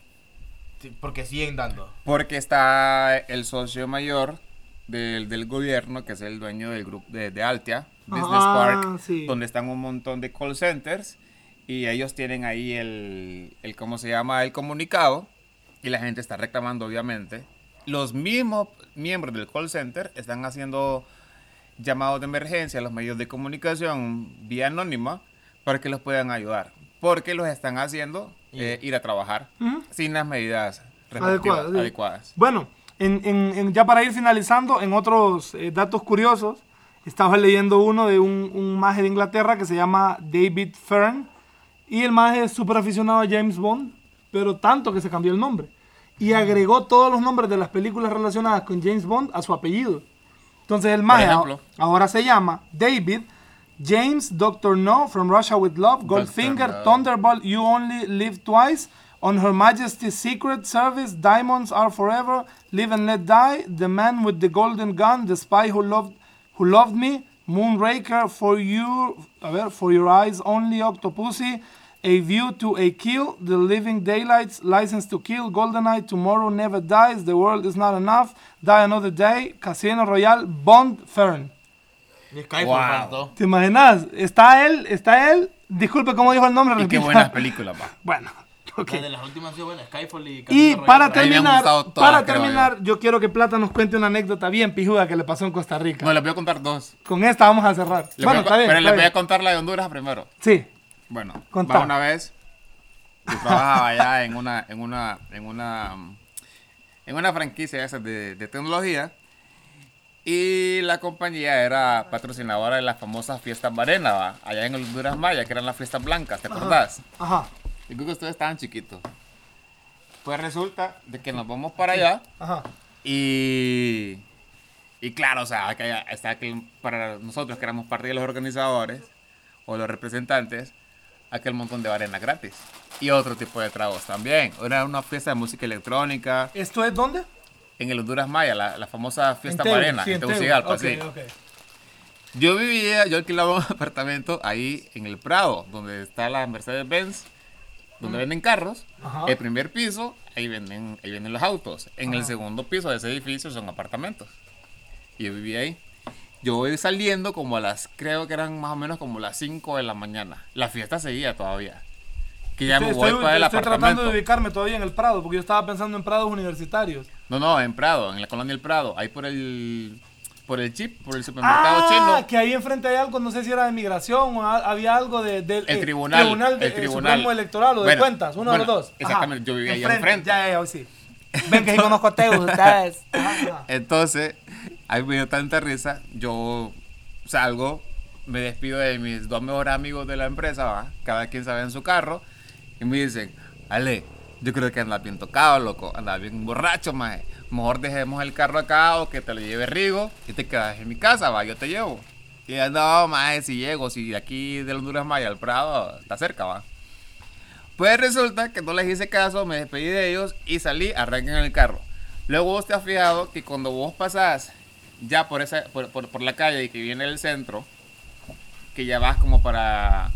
Sí, porque siguen dando. Porque está el socio mayor del, del gobierno, que es el dueño del grupo de, de Altia, Business Ah, Park, sí. donde están un montón de call centers y ellos tienen ahí el, el, ¿cómo se llama? El comunicado y la gente está reclamando, obviamente. Los mismos miembros del call center están haciendo llamados de emergencia a los medios de comunicación vía anónima para que los puedan ayudar. Porque los están haciendo eh, ir a trabajar sin las medidas Adecuadas, sí. adecuadas. Bueno, en, en- en- ya para ir finalizando, en otros eh, datos curiosos, estaba leyendo uno de un, un maje de Inglaterra que se llama David Fern. Y el maje es súper aficionado a James Bond, pero tanto que se cambió el nombre. Y agregó todos los nombres de las películas relacionadas con James Bond a su apellido. Entonces el maje ahora se llama David James Doctor No from Russia with Love, Goldfinger, No. Thunderbolt, You Only Live Twice, On Her Majesty's Secret Service, Diamonds Are Forever, Live and Let Die, The Man with the Golden Gun, The Spy Who Loved, who loved Me, Moonraker, For You, a ver, For Your Eyes Only, Octopussy, A View to a Kill, The Living Daylights, License to Kill, GoldenEye, Tomorrow Never Dies, The World Is Not Enough, Die Another Day, Casino Royale, Bond, Fern. Y Skyfall Wow. ¿Te imaginas? Está él, está él. Disculpe cómo dijo el nombre. Y qué buenas películas, va. Bueno, ok. Las de las últimas Skyfall y Y Casino para Royale. A mí me han terminar, todas, para terminar, yo. quiero que Plata nos cuente una anécdota bien pijuda que le pasó en Costa Rica. No, les voy a contar dos. Con esta vamos a cerrar. Bueno, a, está bien. pero les voy a contar la de Honduras primero. Sí. Bueno, va una vez. Yo trabajaba allá en una, en una, en una, en una franquicia esa de, de tecnología. Y la compañía era patrocinadora de las famosas fiestas Varena, ¿va? allá en Honduras Maya, que eran las fiestas blancas, ¿te acordás? Ajá. Yo creo que ustedes estaban chiquitos. Pues resulta de que nos vamos para allá Ajá. y, y claro, o sea, que está que para nosotros que éramos parte de los organizadores o los representantes, aquel montón de arena gratis. Y otro tipo de tragos también. Era una fiesta de música electrónica ¿Esto es dónde? en el Honduras Maya, la, la famosa fiesta En Marena, sí, en. Tegucigalpa. Yo vivía, yo alquilaba un apartamento ahí en el Prado, donde está la Mercedes-Benz, donde venden carros. Ajá. El primer piso, ahí venden, ahí venden los autos. En el segundo piso de ese edificio son apartamentos. Y yo vivía ahí. Yo voy saliendo como a las, creo que eran más o menos como las 5 de la mañana. La fiesta seguía todavía. Que ya me Estoy, voy para el estoy tratando apartamento. de ubicarme todavía en el Prado, porque yo estaba pensando en Prados universitarios. No, no, en Prado, en la colonia El Prado. Ahí por el, por el chip, por el supermercado Ah, chino. que ahí enfrente hay algo, no sé si era de migración o a- había algo de, del El eh, tribunal, de, el eh, tribunal. Supremo electoral o de Bueno, cuentas, uno de los bueno, dos. exactamente, yo vivía ahí enfrente. Ya, ya, hoy sí. Ven que sí conozco a Teus, ustedes. Ajá, ajá. Entonces, ahí me dio tanta risa. Yo salgo, me despido de mis dos mejores amigos de la empresa, ¿va? cada quien sabe en su carro, y me dicen, Ale, yo creo que andas bien tocado, loco, andas bien borracho, maje. Mejor dejemos el carro acá o que te lo lleve Rigo y te quedas en mi casa, va, yo te llevo. Y ya, no, maje, si llego, si de aquí de Honduras Maya al Prado está cerca, va. Pues resulta que no les hice caso, me despedí de ellos y salí, arranqué en el carro. Luego vos te has fijado que cuando vos pasás ya por, esa, por, por- por la calle y que viene el centro, que ya vas como para,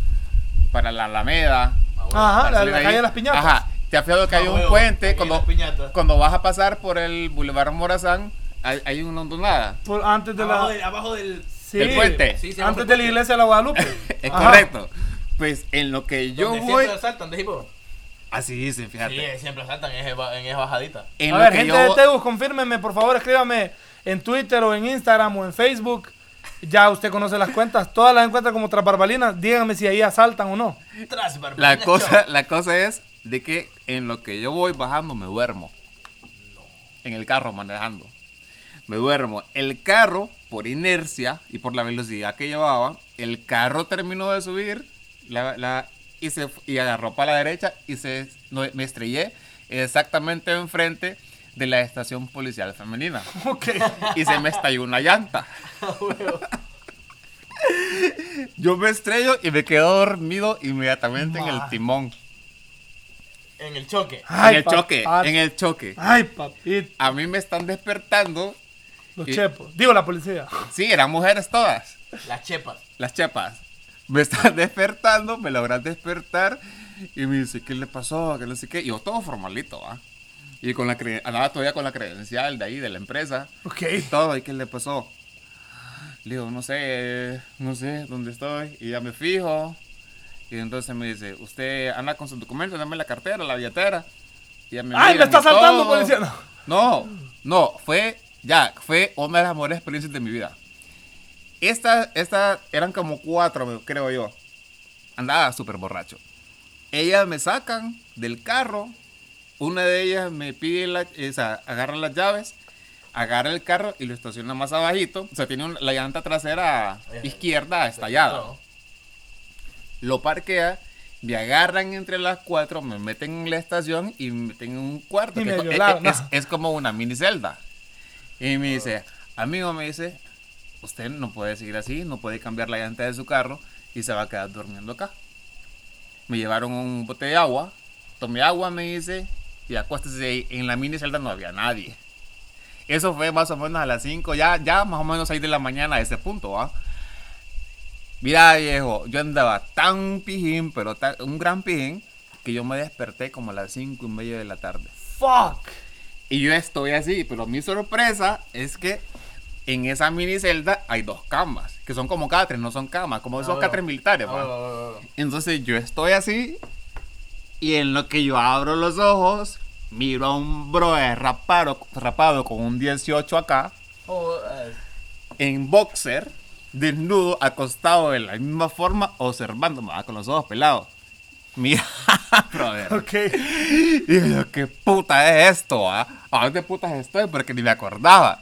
para la Alameda. Ajá, para la, la ahí. calle de las piñatas. Ajá, te has fijado que hay Ah, un huevo, puente cuando, las piñatas. cuando vas a pasar por el Boulevard Morazán, hay, hay una hondonada. Por- antes de Abajo, la. del, abajo del... Sí, del puente. Sí, sí, abajo antes de la iglesia de la Guadalupe. Es Ajá. correcto. Pues en lo que yo voy, de. Así dicen, fíjate. Sí, siempre asaltan en esa, en esa bajadita. En A ver, gente yo de Teus, confírmenme, por favor, escríbame en Twitter o en Instagram o en Facebook. Ya usted conoce las cuentas, todas las encuentra como tras barbalinas. Díganme si ahí asaltan o no. Tras La cosa, Show. la cosa es de que en lo que yo voy bajando me duermo. En el carro manejando. Me duermo. El carro, por inercia y por la velocidad que llevaba, el carro terminó de subir la, la- y, se, y agarró para la derecha y se, no, me estrellé exactamente enfrente de la estación policial femenina. Ok. Y se me estalló una llanta. Yo me estrello y me quedo dormido inmediatamente en el timón. En el choque. Ay, en el choque, en el choque. Ay, papito. A mí me están despertando. Los Y- chepos. Digo, la policía. Sí, eran mujeres todas, Las chepas. las chepas. Me están despertando, me logran despertar y me dice, ¿qué le pasó? Que no sé qué. Y yo todo formalito, ¿va? Y con la andaba todavía con la credencial de ahí, de la empresa. Ok. Y todo, ¿y qué le pasó? Le digo, no sé, no sé dónde estoy. Y ya me fijo. Y entonces me dice, usted anda con sus documentos, dame la cartera, la billetera. Y ya me Ay, me está saltando, policía. No. No, no, fue, ya, fue una de las mejores experiencias de mi vida. Esta, esta, eran como cuatro, creo yo. Andaba súper borracho. Ellas me sacan del carro. Una de ellas me pide la, esa, agarra las llaves, agarra el carro y lo estaciona más abajito. O sea, tiene un- la llanta trasera izquierda estallada lo parquea, me agarran entre las cuatro, me meten en la estación y me meten en un cuarto. Y que me es- violaron, es, ¿no? es como una mini celda. Y me dice, amigo, me dice, usted no puede seguir así, no puede cambiar la llanta de su carro y se va a quedar durmiendo acá. Me llevaron un bote de agua, tomé agua, me dice, y acuéstese ahí. En la mini celda no había nadie. Eso fue más o menos a las 5, ya, ya más o menos 6 de la mañana a ese punto, ¿va? Mira, viejo, yo andaba tan pijín, pero tan- un gran pijín, que yo me desperté como a las 5 y media de la tarde. Fuck. Y yo estoy así, pero mi sorpresa es que en esa mini celda hay dos camas, que son como catres, no son camas, como esos Ah, catres militares, Ah, ah, ah, ah. Entonces yo estoy así y en lo que yo abro los ojos, miro a un brother rapado, rapado con un 18 acá, Oh, eh, en boxer, desnudo, acostado de la misma forma, observándome con los ojos pelados. Mira, brother. Ok. Y yo, ¿qué puta es esto? ¿A dónde putas estoy? Porque ni me acordaba.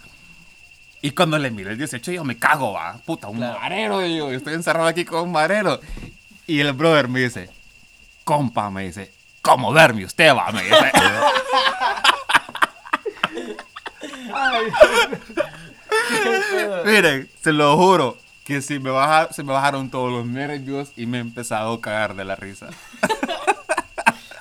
Y cuando le miro el 18, yo me cago, va. Puta, un Claro. marero. Yo estoy encerrado aquí con un marero. Y el brother me dice, compa, me dice, ¿cómo verme usted, va? Me dice. Miren, se lo juro que si me baja, se me bajaron todos los nervios y me he empezado a cagar de la risa.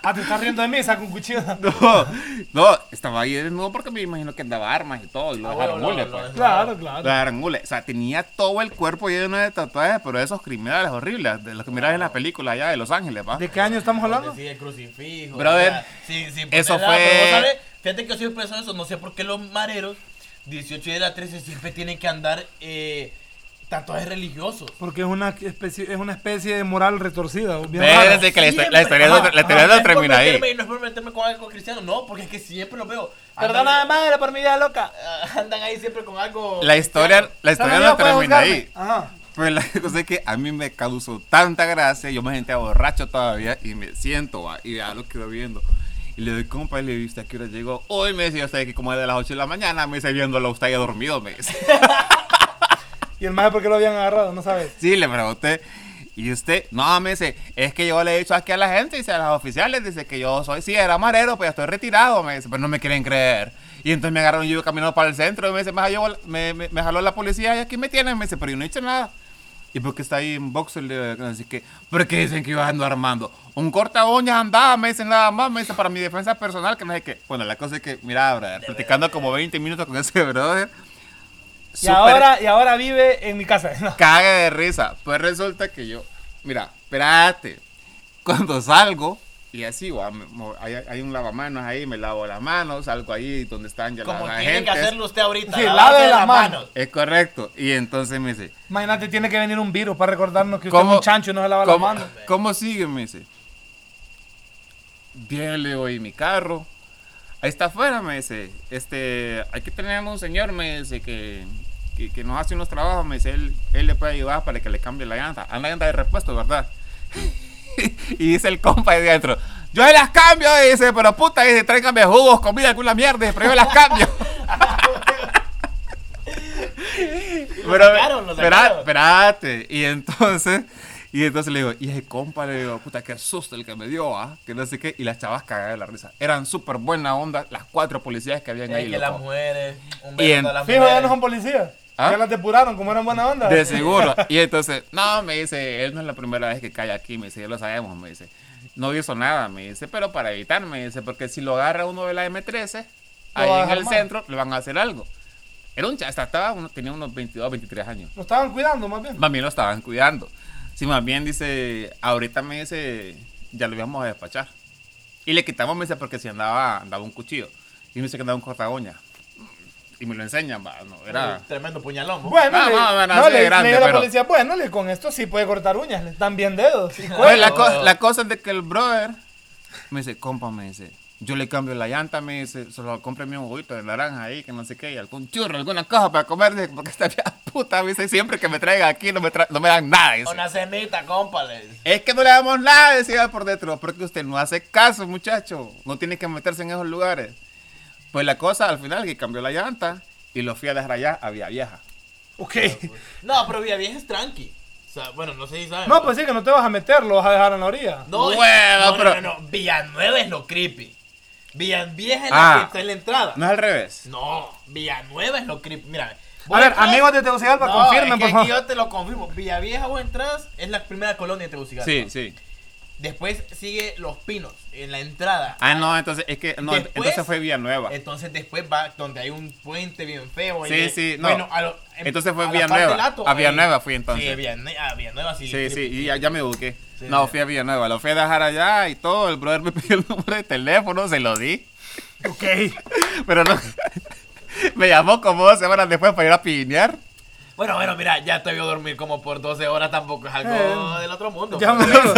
Ah, te estás riendo de mí, saca un cuchillo. No, no, estaba ahí desnudo porque me imagino que andaba armas y todo y lo Ah, bueno, pues. lo- Claro, Lo claro. dejaron hule. O sea, tenía todo el cuerpo lleno de tatuajes, pero esos criminales horribles, de los que miras en las películas allá de Los Ángeles, ¿va? ¿De qué año estamos hablando? Sí, el crucifijo. Brother, o sea, sí, sí, eso fue- pero vos sabés, fíjate que yo siempre pensado eso. No sé por qué los mareros, 18 y de la 13, siempre tienen que andar eh, tatuajes religiosos. Porque es una especie, es una especie de moral retorcida. que Siempre. la historia, Ajá, la historia ajá, no termina ahí. meterme- No es por meterme con algo cristiano, no, porque es que siempre los veo. Perdona, madre, por mi vida loca. ah, andan ahí siempre con algo. La historia, la historia no termina ahí. Ajá. Pues la cosa es que a mí me causó tanta gracia, yo me sentía borracho todavía y me siento, va, y ya lo quedo viendo. Y le doy compa y le digo, ¿usted a qué hora llegó? Hoy me decía usted que como es de las 8 de la mañana, me dice viéndolo usted ya dormido, me dice. ¿Y el maje por qué lo habían agarrado? No sabes. Sí, le pregunté. Y usted, no, me dice, es que yo le he dicho aquí a la gente, dice a los oficiales, dice que yo soy, sí, era marero, pues ya estoy retirado, me dice, pero no me quieren creer. Y entonces me agarraron yo caminando para el centro y me dice, me, jaló, me, me- me jaló la policía y aquí me tienen, me dice, pero yo no he hecho nada. ¿Y por qué está ahí en boxer? Así que, ¿por qué dicen que iba ando armando? Un corta uñas andaba, me dicen nada más, me dice, para mi defensa personal, que no sé qué. Bueno, la cosa es que, mira, brother, platicando como 20 minutos con ese brother. Y súper- ahora, y ahora vive en mi casa. No. caga de risa. Pues resulta que yo, mira, espérate. Cuando salgo, y así, mo- hay, hay un lavamanos ahí, me lavo las manos, salgo ahí donde están ya Como las tiene que hacerlo usted ahorita. Sí, lave las manos. Es correcto. Y entonces me dice, Imagínate, tiene que venir un virus para recordarnos que usted ¿cómo, es un chancho y no se lava las manos. ¿Cómo sigue? Me dice. Bien, le digo, ¿y mi carro? ahí está afuera, me dice, este, hay que tener un señor, me dice, que, que, que nos hace unos trabajos, me dice, él, él le puede ayudar para que le cambie la llanta. Anda llanta de repuesto, ¿verdad? y dice el compa ahí dentro, yo las cambio, dice, pero puta, dice, tráiganme jugos, comida, alguna mierda, pero yo las cambio. pero, sacaron, sacaron. espérate, y entonces... Y entonces le digo, y ese compa le digo, puta, qué susto el que me dio, ¿ah? Que no sé qué. Y las chavas cagadas de la risa. Eran súper buena onda las cuatro policías que habían Es ahí. que las mujeres, un Y en- a las Fijo, ya mujeres. no son policías. ¿Ah? Ya las depuraron, como eran buena onda. De seguro. Y entonces, no, me dice, él no es la primera vez que cae aquí, me dice, ya lo sabemos, me dice. No hizo nada, me dice, pero para evitar, me dice, porque si lo agarra uno de la M13, ahí en el mal. centro, le van a hacer algo. Era un chasta, estaba, uno- tenía unos 22, 23 años. Lo estaban cuidando, más bien. Más bien lo estaban cuidando. Sí, más bien dice, ahorita me dice, ya lo íbamos a despachar. Y le quitamos, me dice, porque si andaba, andaba un cuchillo. Y me dice que andaba un corta uña. Y me lo enseñan, va, no, era... Tremendo puñalón. ¿no? Bueno, Ah, le, no, bueno, no, le, de grande, le a la pero- policía, bueno, le, con esto sí puede cortar uñas, le están bien dedos. y Pues la, co- la cosa es de que el brother me dice, compa, me dice, yo le cambio la llanta, me dice, solo cómprame un juguito de naranja ahí, que no sé qué, y algún churro, alguna cosa para comer, porque esta puta, me dice, siempre que me traiga aquí no me, tra- no me dan nada. dice. Una cenita, compa. le dice. Es que no le damos nada, decía por dentro, porque usted no hace caso, muchacho, no tiene que meterse en esos lugares. Pues la cosa, al final, que cambió la llanta, y lo fui a dejar allá, había vieja. Ok. No, pero Villa Vieja es tranqui. O sea, bueno, no sé si saben. No, pues sí, que no te vas a meter, lo vas a dejar en la orilla. No, Bueno, no, no, pero- no, no, Villanueva es lo creepy. Villavieja es Ah. la que está en la entrada. No es al revés. No, Villanueva es lo creepy. Mira. A ver, entras- amigos de Tegucigalpa, No, confirmen, es que por favor. yo te lo confirmo. Villavieja vos entras, es la primera colonia de Tegucigalpa. Sí, sí. Después sigue Los Pinos, en la entrada. Ah, no, entonces, es que, no, Después- entonces fue Villanueva. Entonces después va donde hay un puente bien feo. Sí, y- sí, no. Bueno, a lo- en- Entonces fue a la Villanueva. parte del Ato, A Villanueva fui entonces. Sí, a Villanueva sí. Sí, sí, y ya, ya me busqué. Sí, no, fui a Villanueva, lo fui a dejar allá y todo. El brother me pidió el número de teléfono, se lo di. Ok. Pero no. me llamó como dos semanas después para ir a piñar. Bueno, bueno, mira, ya te vio dormir como por 12 horas, tampoco es algo Eh, del otro mundo. Ya un amigo.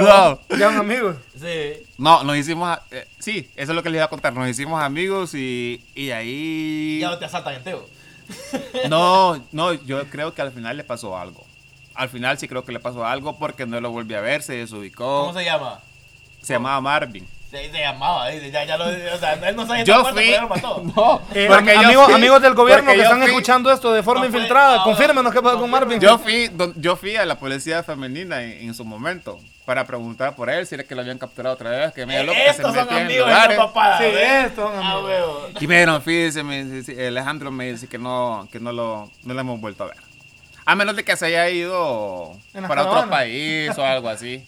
no, Ya un amigo. Sí. no, nos hicimos. eh, sí, eso es lo que les iba a contar. Nos hicimos amigos y, y ahí. Ya no te asaltan en Teo. No, no, yo creo que al final le pasó algo. Al final sí creo que le pasó algo porque no lo volví a ver, se desubicó. ¿Cómo se llama? se llamaba Marvin. Se, se llamaba, dice, ya, ya lo, o sea, él no sabe Yo fui. pero ya lo mató. No, Eh, porque yo amigos, fui- amigos del gobierno que están fui- escuchando esto de forma No infiltrada, ah, confírmenos qué pasó con Marvin. Yo fui, don- yo fui a la policía femenina en, en su momento para preguntar por él si era que lo habían capturado otra vez, que me Eh, loco que se son metía en amigos papada. Sí, estos son Ah, amigos. huevo. Y me dijeron, fíjese, me dice, Alejandro me dice que no, que no lo, no lo hemos vuelto a ver. A menos de que se haya ido para otro país o algo así.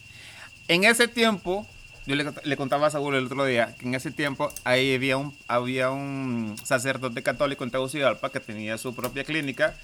En ese tiempo, yo le, cont- le contaba a Saúl el otro día, que en ese tiempo ahí había un, había un sacerdote católico en Tegucigalpa que tenía su propia clínica,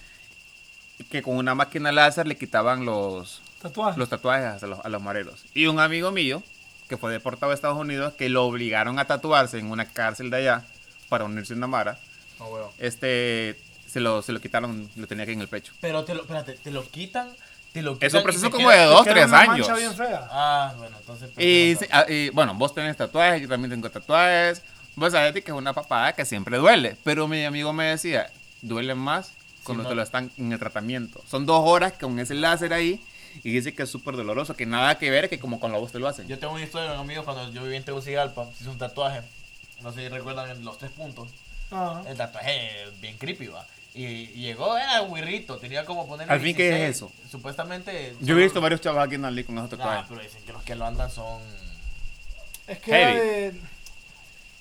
que con una máquina láser le quitaban los, Tatuaje. los tatuajes a los, a los mareros. Y un amigo mío, que fue deportado a Estados Unidos, que lo obligaron a tatuarse en una cárcel de allá para unirse a una mara, Ah, huevo. este, se lo, se lo quitaron, lo tenía aquí en el pecho. Pero te lo, espérate, te lo quitan, te lo quitan. Es un proceso como queda- de dos, tres una años. bien fea. Ah, bueno, entonces. pues, Y, no, sí, no. ah, y, bueno, vos tenés tatuajes, yo también tengo tatuajes. Vos sabés que es una papada que siempre duele. Pero mi amigo me decía, duele más cuando no. te lo están en el tratamiento. Son dos horas con ese láser ahí. Y dice que es súper doloroso, que nada que ver que como con la voz te lo hacen. Yo tengo una historia de un amigo cuando yo viví en Tegucigalpa, hizo un tatuaje. No sé si recuerdan los tres puntos. Ah. El tatuaje bien creepy, va. Y, llegó, era guirrito, tenía como poner. Al fin, ¿qué es eso? Supuestamente. Yo he visto varios chavos aquí en Ali con esos Ah, tatuajes. pero dicen que los que lo andan son. Es que era de,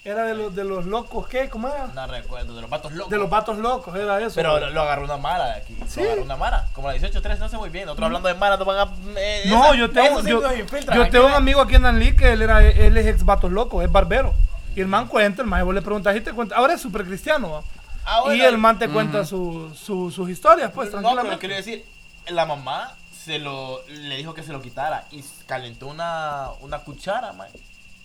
era de los, de los locos, ¿qué? ¿Cómo era? No recuerdo, de los patos locos. De los vatos locos, era eso. Pero lo, lo agarró una mara de aquí. Sí. Lo agarró una mara. Como la 18-3, no sé muy bien. Otros hablando de mara, no van a. eh, no, esa- yo tengo, sí yo, tengo un amigo aquí en Anli que él, era, él es ex vatos locos, es barbero. Y el man cuenta, el man, vos le preguntas y te cuenta. Ahora es súper cristiano, ¿va? Ah, bueno, y el man te cuenta su, su- sus historias, pues, no, pero tranquilamente. quiero decir, la mamá se lo, le dijo que se lo quitara y calentó una, una cuchara, man,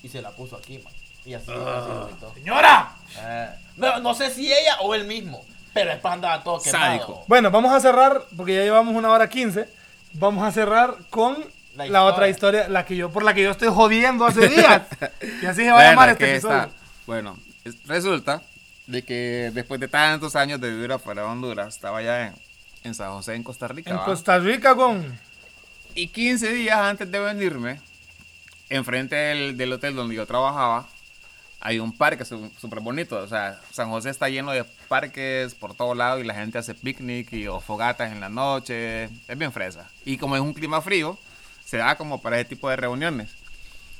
y se la puso aquí, man. Y así, así lo quitó. ¡Señora! Eh, no, no sé si ella o él mismo, pero después andaba todo quemado. Bueno, vamos a cerrar, porque ya llevamos una hora quince. Vamos a cerrar con La la, historia. otra historia, la que yo, por la que yo estoy jodiendo hace días. y así se va a llamar es este episodio. bueno, es- resulta de que después de tantos años de vivir afuera de Honduras, estaba ya en, en San José, en Costa Rica. En ¿va? Costa Rica con... Y 15 días antes de venirme, enfrente del, del hotel donde yo trabajaba, hay un parque súper bonito. O sea, San José está lleno de parques por todos lados y la gente hace picnic y, o fogatas en la noche. Es bien fresa. Y como es un clima frío, se da como para ese tipo de reuniones.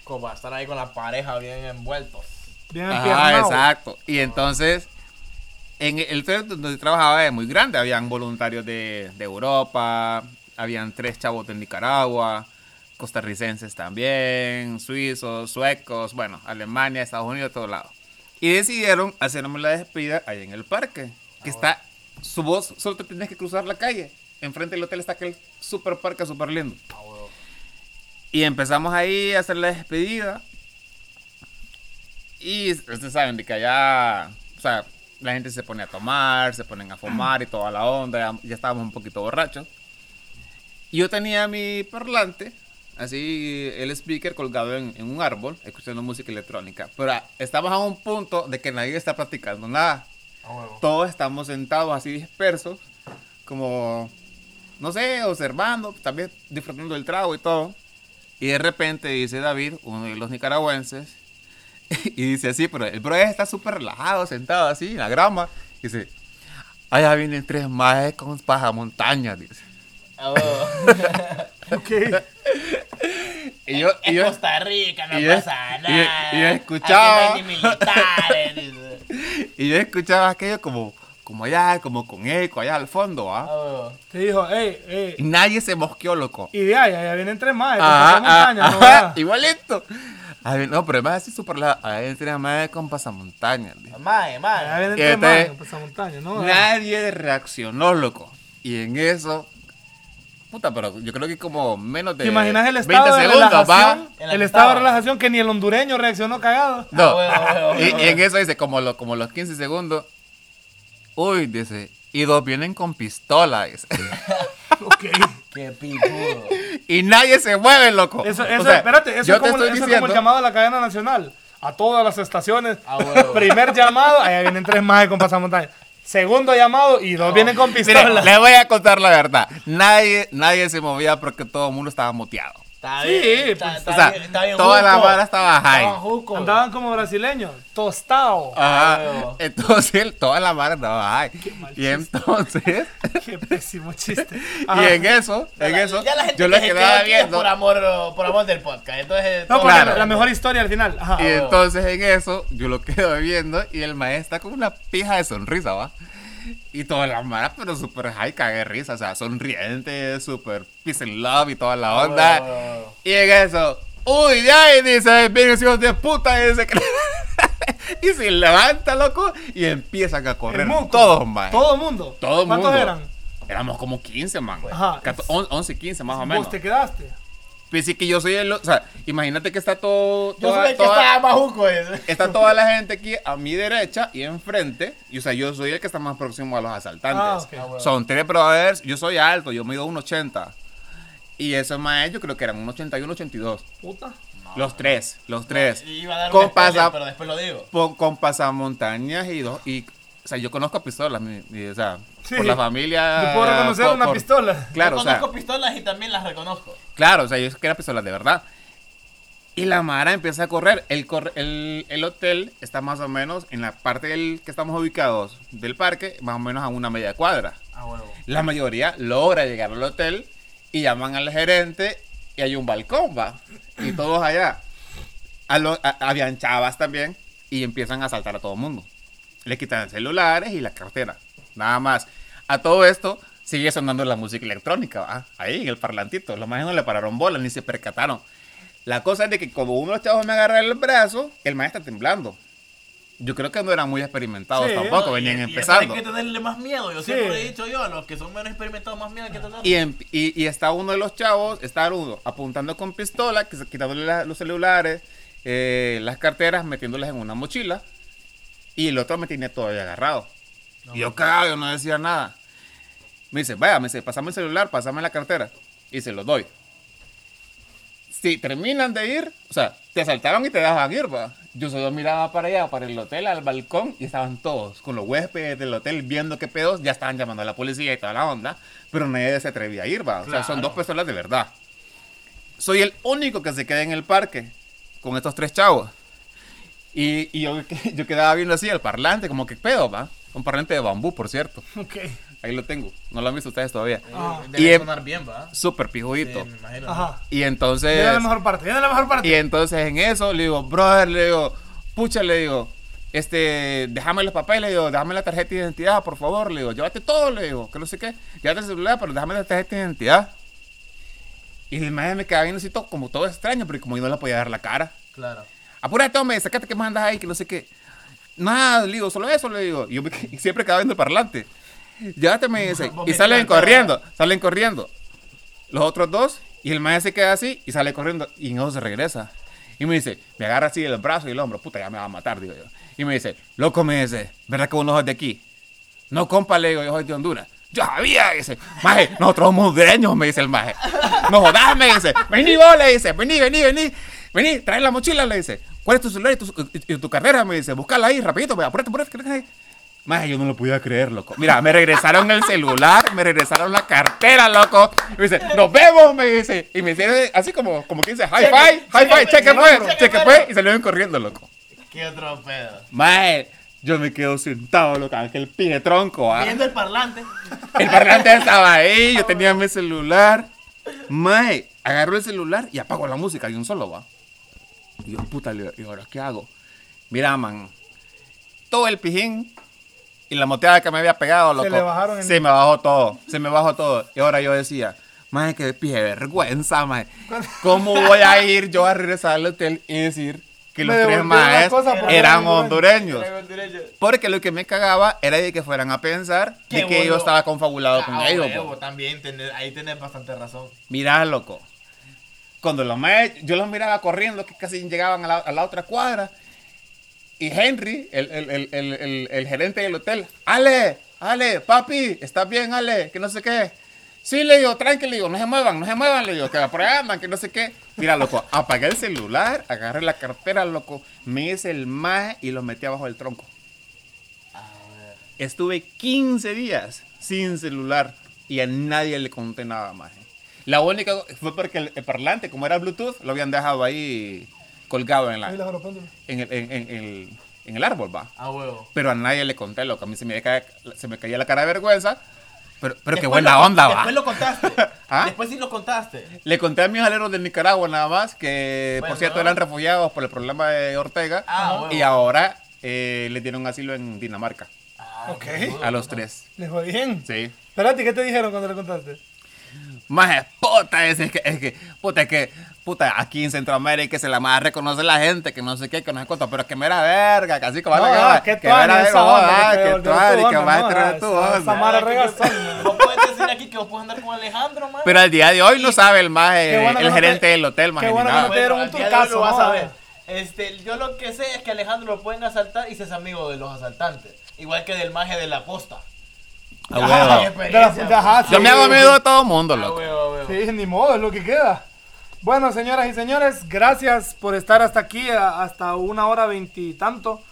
Como para estar ahí con la pareja bien envueltos. Bien Ajá, exacto. Y entonces, en el hotel donde trabajaba es muy grande. Habían voluntarios de, de Europa, habían tres chavos de Nicaragua, costarricenses también, suizos, suecos, bueno, Alemania, Estados Unidos, de todos lados. Y decidieron hacerme la despedida ahí en el parque, que está, su voz, solo te tienes que cruzar la calle. Enfrente del hotel está aquel super parque súper lindo. Ah. Y empezamos ahí a hacer la despedida. Y ustedes saben de que allá, o sea, la gente se pone a tomar, se ponen a fumar y toda la onda. Ya, ya estábamos un poquito borrachos. Y yo tenía mi parlante, así el speaker colgado en, en un árbol, escuchando música electrónica. Pero estamos a un punto de que nadie está practicando nada. Todos estamos sentados así dispersos, como, no sé, observando, también disfrutando del trago y todo. Y de repente dice David, uno de los nicaragüenses, y dice así, pero el bro está súper relajado, sentado así en la grama. Dice, allá vienen tres majes con pajamontañas, dice. Ah, huevo. Ok. Y yo, y en yo, Costa Rica no y yo- pasa y yo- nada. y yo escuchaba. Aquí no hay ni militares. dice. y yo escuchaba aquello como, como allá, como con eco, allá al fondo, Ah, ¿ah? huevo. Te dijo, hey, hey. Y nadie se mosqueó, loco. Y de ahí, allá vienen tres más. Ajá, Ajá, montaña, ajá, ¿no? igualito. A ver, no, pero además así súper la. A ver, entre más con pasamontañas. Mae, mae. entonces- en esa montaña, ¿no? Nadie reaccionó, loco. Y en eso. Puta, pero yo creo que como menos de. ¿Te imaginas el 20 estado de segundos, relajación? va. El estado de relajación que ni el hondureño reaccionó cagado. No. Ah, y en eso dice, como, lo, como los 15 segundos. Uy, dice. Y dos vienen con pistola, dice. Ok. Qué pijudo. y nadie se mueve, loco. Eso, O eso, sea, espérate, eso, es como, eso es como el llamado a la cadena nacional. A todas las estaciones. Ah. Primer llamado, allá vienen tres más con pasamontaña. Segundo llamado y dos vienen con Mire, pistola. le voy a contar la verdad. Nadie, nadie se movía porque todo el mundo estaba muteado. Está Sí, bien. Está, pues, está o sea, bien, está bien toda la vara estaba high. Andaban como brasileños, tostado. Ajá. huevo. Entonces, toda la vara estaba high. mal Y entonces, Qué pésimo chiste. y en eso, en eso, la- ya la gente yo que quedaba viendo. Por amor, por amor del podcast. Entonces, No, Claro. la, la mejor historia al final. Ajá. Y entonces en eso, yo lo quedo viendo y el maestro está con una pija de sonrisa, ¿va? Y toda la mara, pero súper high, cague risa, o sea, sonriente, súper peace and love y toda la onda. huevo. Y en eso, uy, de ahí dice, vienen hijos de puta, y, dice que- y se levanta, loco, y empiezan a correr muco. todos, man. Todo el mundo. Todo el ¿Cuántos mundo. eran? Éramos como 15, man. Ajá. 11, 15 más o menos. Vos te quedaste. Pues sí que yo soy el, o sea, imagínate que está todo, Yo toda- soy el que toda- estaba más juco. ese. Está toda la gente aquí a mi derecha y enfrente. Y o sea, yo soy el que está más próximo a los asaltantes. Ah, ok. Ah, bueno. Son tres brothers. Yo soy alto, yo mido 1,80. Y esos más yo creo que eran 1,81, 82. Puta. Los tres, los tres. Iba a dar Con pasa- pero después lo digo. Con, con pasamontañas y dos. Y, o sea, yo conozco pistolas, mi- mi- o sea, Sí. por la familia. Yo puedo reconocer por- una por- pistola. Claro, Yo o sea, conozco pistolas y también las reconozco. Claro, o sea, yo sé que eran pistolas de verdad. Y la Mara empieza a correr. El, el, el hotel está más o menos en la parte del que estamos ubicados del parque, más o menos a una media cuadra. A huevo. La mayoría logra llegar al hotel y llaman al gerente y hay un balcón, va. Y todos allá. A lo- a- habían chavas también y empiezan a saltar a todo el mundo. Le quitan celulares y la cartera. Nada más. A todo esto sigue sonando la música electrónica, ¿va? Ahí en el parlantito. Los más no le pararon bola ni se percataron. La cosa es de que como uno de los chavos me agarra el brazo, el maestro está temblando. Yo creo que no eran muy experimentados Sí, tampoco, No, venían y- empezando. Hay que tenerle más miedo. Yo Sí. siempre he dicho yo, a los que son menos experimentados, más miedo hay que tenerle. Y, y, y está uno de los chavos, está uno apuntando con pistola, quitándole la- los celulares, eh, las carteras, metiéndolas en una mochila. Y el otro me tiene todavía agarrado. Y yo cagado, yo no decía nada. Me dice, vaya, me dice, pasame el celular, pasame la cartera. Y se lo doy. si terminan de ir, o sea, te asaltaban y te dejaban ir, va. Yo solo miraba para allá, para el hotel, al balcón, y estaban todos con los huéspedes del hotel viendo qué pedos, ya estaban llamando a la policía y toda la onda, pero nadie se atrevía a ir, va. O sea, son dos personas de verdad. Soy el único que se queda en el parque con estos tres chavos. Y, y yo, yo quedaba viendo así el parlante, como que pedo, va. Un parlante de bambú, por cierto. Ok. Ahí lo tengo. No lo han visto ustedes todavía. Ah. Debe Y, eh, sonar bien, ¿va? Súper Sí, pijudito. me imagino. Ajá. Y entonces... Viene la mejor parte, viene la mejor parte. Y entonces en eso le digo, brother, le digo, pucha, le digo, este, déjame los papeles, le digo, déjame la tarjeta de identidad, por favor, le digo, llévate todo, le digo, que no sé qué, llévate el celular, pero déjame la tarjeta de identidad. Y el maestro me quedaba viendo así todo, como todo extraño, porque como yo no le podía dar la cara. Claro. Apúrate, hombre, sacate que más andas ahí, que no sé qué. Nada, le digo, solo eso, le digo. Y yo me, y siempre quedaba viendo el parlante. Llévate, me dice. Y salen corriendo, salen corriendo. Los otros dos, y el maestro se queda así y sale corriendo. Y no se regresa. Y me dice, me agarra así el brazo y el hombro, puta, ya me va a matar, digo yo. Y me dice, loco, me dice, ¿verdad que vos no sos de aquí? No, compa, le digo, yo soy de Honduras. Yo sabía, dice, maje, nosotros somos hondureños, me dice el maje. No jodas, me dice, vení vos, le dice, vení, vení, vení, vení, trae la mochila, le dice. ¿Cuál es tu celular y tu, y- y tu cartera? Me dice, buscala ahí, rapidito, ve, apúrate, apúrate, apúrate. ahí". Maje, yo no lo podía creer, loco. Mira, me regresaron el celular, me regresaron la cartera, loco. Me dice, nos vemos, me dice. Y me dice así como, como que dice, hi Cheque, fi, hi fi, cheque, fue, cheque, fue. fue. Y salieron corriendo, loco. Qué otro pedo. Maje, yo me quedo sentado, loco, aquel pije tronco, ah. Viendo el parlante. El parlante estaba ahí, yo tenía mi celular. Mae, agarró el celular y apagó la música de un solo, va. Y yo, puta, ¿y ahora qué hago? Mira, man, todo el pijín y la moteada que me había pegado, loco. le bajaron en- Se me bajó todo, se me bajó todo. Y ahora yo decía, mae, qué pije vergüenza, mae. ¿Cómo voy a ir yo a regresar al hotel y decir que los tres por eran hondureños? Porque lo que me cagaba era de que fueran a pensar de que yo estaba confabulado con Ah, ellos. po. también, tenés- ahí tenés bastante razón. Mira, loco. Cuando los maes, yo los miraba corriendo, que casi llegaban a la, a la otra cuadra. Y Henry, el, el- el- el- gerente del hotel, Ale, Ale, papi, ¿estás bien, Ale? Que no sé qué. Sí, le digo, tranquilo, le digo, no se muevan, no se muevan, le digo, que por ahí andan, que no sé qué. Mira, loco, apagué el celular, agarré la cartera, loco, me hice el mae y lo metí abajo del tronco. Estuve 15 días sin celular y a nadie le conté nada más. La única fue porque el, el parlante, como era Bluetooth, lo habían dejado ahí colgado en, la, en, el, en- en el, en el árbol, va. A huevo. Pero a nadie le conté, loco. A mí se me, caía, se me caía la cara de vergüenza. Pero, pero qué Después buena lo- onda, va. Después lo contaste. ¿Ah? Después sí lo contaste. Le conté a mis aleros de Nicaragua nada más, que Bueno. por cierto eran refugiados por el problema de Ortega. Ah, huevo. y ahora eh, le dieron asilo en Dinamarca. Ah, Ok. A los tres. Les fue bien. Sí. Espérate, ¿qué te dijeron cuando le contaste? Más puta, es, es que, es que, puta, es que, puta, aquí en Centroamérica se la más reconoce la gente, que no sé qué, que no sé cuánto, pero es que mera verga, casi como No, la ah, qué que mera tuanis esa verga, onda, que que devolvió tuanis, tu que más ¿no? trae tu onda. mara que- regazón. Vos puedes decir aquí que vos puedes andar con Alejandro, man. Pero al día de hoy no sabe el más, que el no gerente te- del hotel, más qué bueno que no te dieron un al día de hoy turcazo, lo vas ¿no? a ver. Este, yo lo que sé es que Alejandro lo pueden asaltar y se es amigo de los asaltantes. Igual que del maje de la posta. A Ay, huevo. De la- experiencia, de- ajá, Yo me hago amigo de todo mundo, loco. huevo, a huevo. Sí, ni modo, es lo que queda. Bueno, señoras y señores, gracias por estar hasta aquí, a- hasta una hora veintitanto.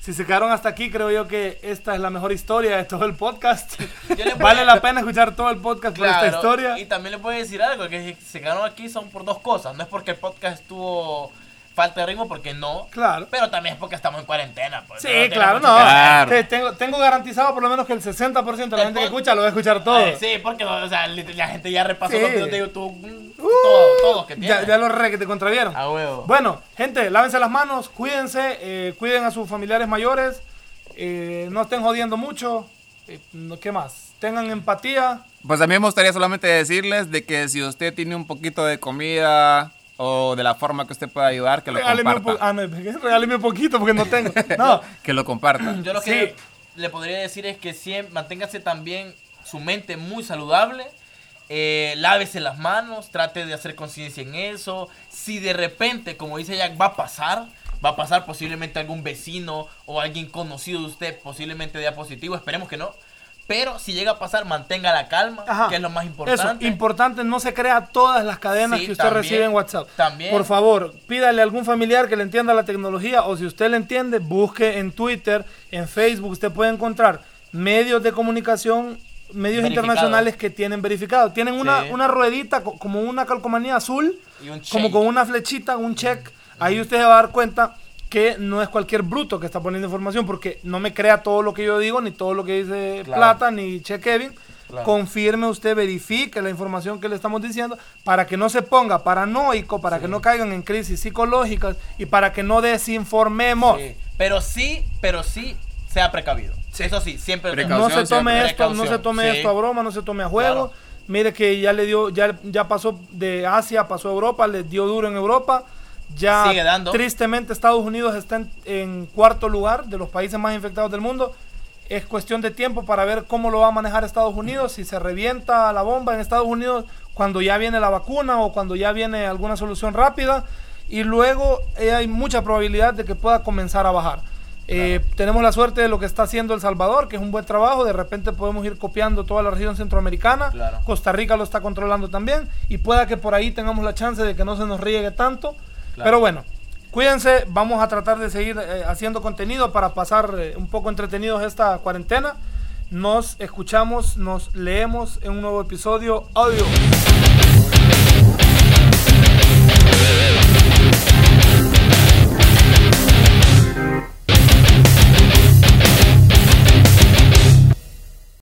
Si se quedaron hasta aquí, creo yo que esta es la mejor historia de todo el podcast. Yo le voy vale a- la pena escuchar todo el podcast por esta Claro, historia. Y también le puedo decir algo, que si se quedaron aquí son por dos cosas. No es porque el podcast estuvo falta de ritmo, porque no. Claro. Pero también es porque estamos en cuarentena. Pues, Sí, no claro, no. Claro. Te- Tengo, tengo garantizado por lo menos que el 60% de la El gente que escucha lo va a escuchar todo. Eh, sí, porque o sea, la gente ya repasó Sí. los videos de YouTube. mm, Uh, todo, todos que tienen. ya, ya los re que te contravieron. A huevo. Bueno, gente, lávense las manos, cuídense, eh, cuiden a sus familiares mayores, eh, no estén jodiendo mucho. eh, no, ¿Qué más? Tengan empatía. Pues a mí me gustaría solamente decirles de que si usted tiene un poquito de comida o de la forma que usted pueda ayudar, que lo Regáleme un, po- comparta. ah, no, regáleme un poquito porque no tengo. No, Que lo comparta. Yo lo Sí. que le podría decir es que siempre manténgase también su mente muy saludable. eh, lávese las manos, trate de hacer conciencia en eso. Si de repente, como dice Jack, va a pasar, va a pasar posiblemente algún vecino o alguien conocido de usted, posiblemente dé positivo, esperemos que no. Pero si llega a pasar, mantenga la calma, Ajá. que es lo más Eso, importante. importante, no se crea todas las cadenas Sí, que usted también, recibe en WhatsApp. también. Por favor, pídale a algún familiar que le entienda la tecnología o si usted le entiende, busque en Twitter, en Facebook, usted puede encontrar medios de comunicación, medios internacionales que tienen verificado. Tienen una, Sí. una ruedita co- como una calcomanía azul, Y un como con una flechita, un check. Ahí usted se va a dar cuenta que no es cualquier bruto que está poniendo información, porque no me crea todo lo que yo digo, ni todo lo que dice Claro. Plata, ni Che Kevin. Claro. Confirme usted, verifique la información que le estamos diciendo para que no se ponga paranoico, para que no caigan en crisis psicológicas y para que no desinformemos. Sí. Pero sí, pero sí, sea precavido. Eso sí, siempre. Precaución. No se tome siempre. esto, no se tome sí. esto a broma, no se tome a juego. Claro. Mire que ya le dio, ya, ya pasó de Asia, pasó a Europa, le dio duro en Europa. Ya Sigue dando. tristemente Estados Unidos está en, en cuarto lugar de los países más infectados del mundo. Es cuestión de tiempo para ver cómo lo va a manejar Estados Unidos, si se revienta la bomba en Estados Unidos cuando ya viene la vacuna o cuando ya viene alguna solución rápida. Y luego eh, hay mucha probabilidad de que pueda comenzar a bajar. Eh, tenemos la suerte de lo que está haciendo El Salvador, que es un buen trabajo. De repente podemos ir copiando toda la región centroamericana. Claro. Costa Rica lo está controlando también. Y pueda que por ahí tengamos la chance de que no se nos riegue tanto. Pero bueno, cuídense, vamos a tratar de seguir eh, haciendo contenido para pasar eh, un poco entretenidos esta cuarentena. Nos escuchamos, nos leemos en un nuevo episodio. Adiós.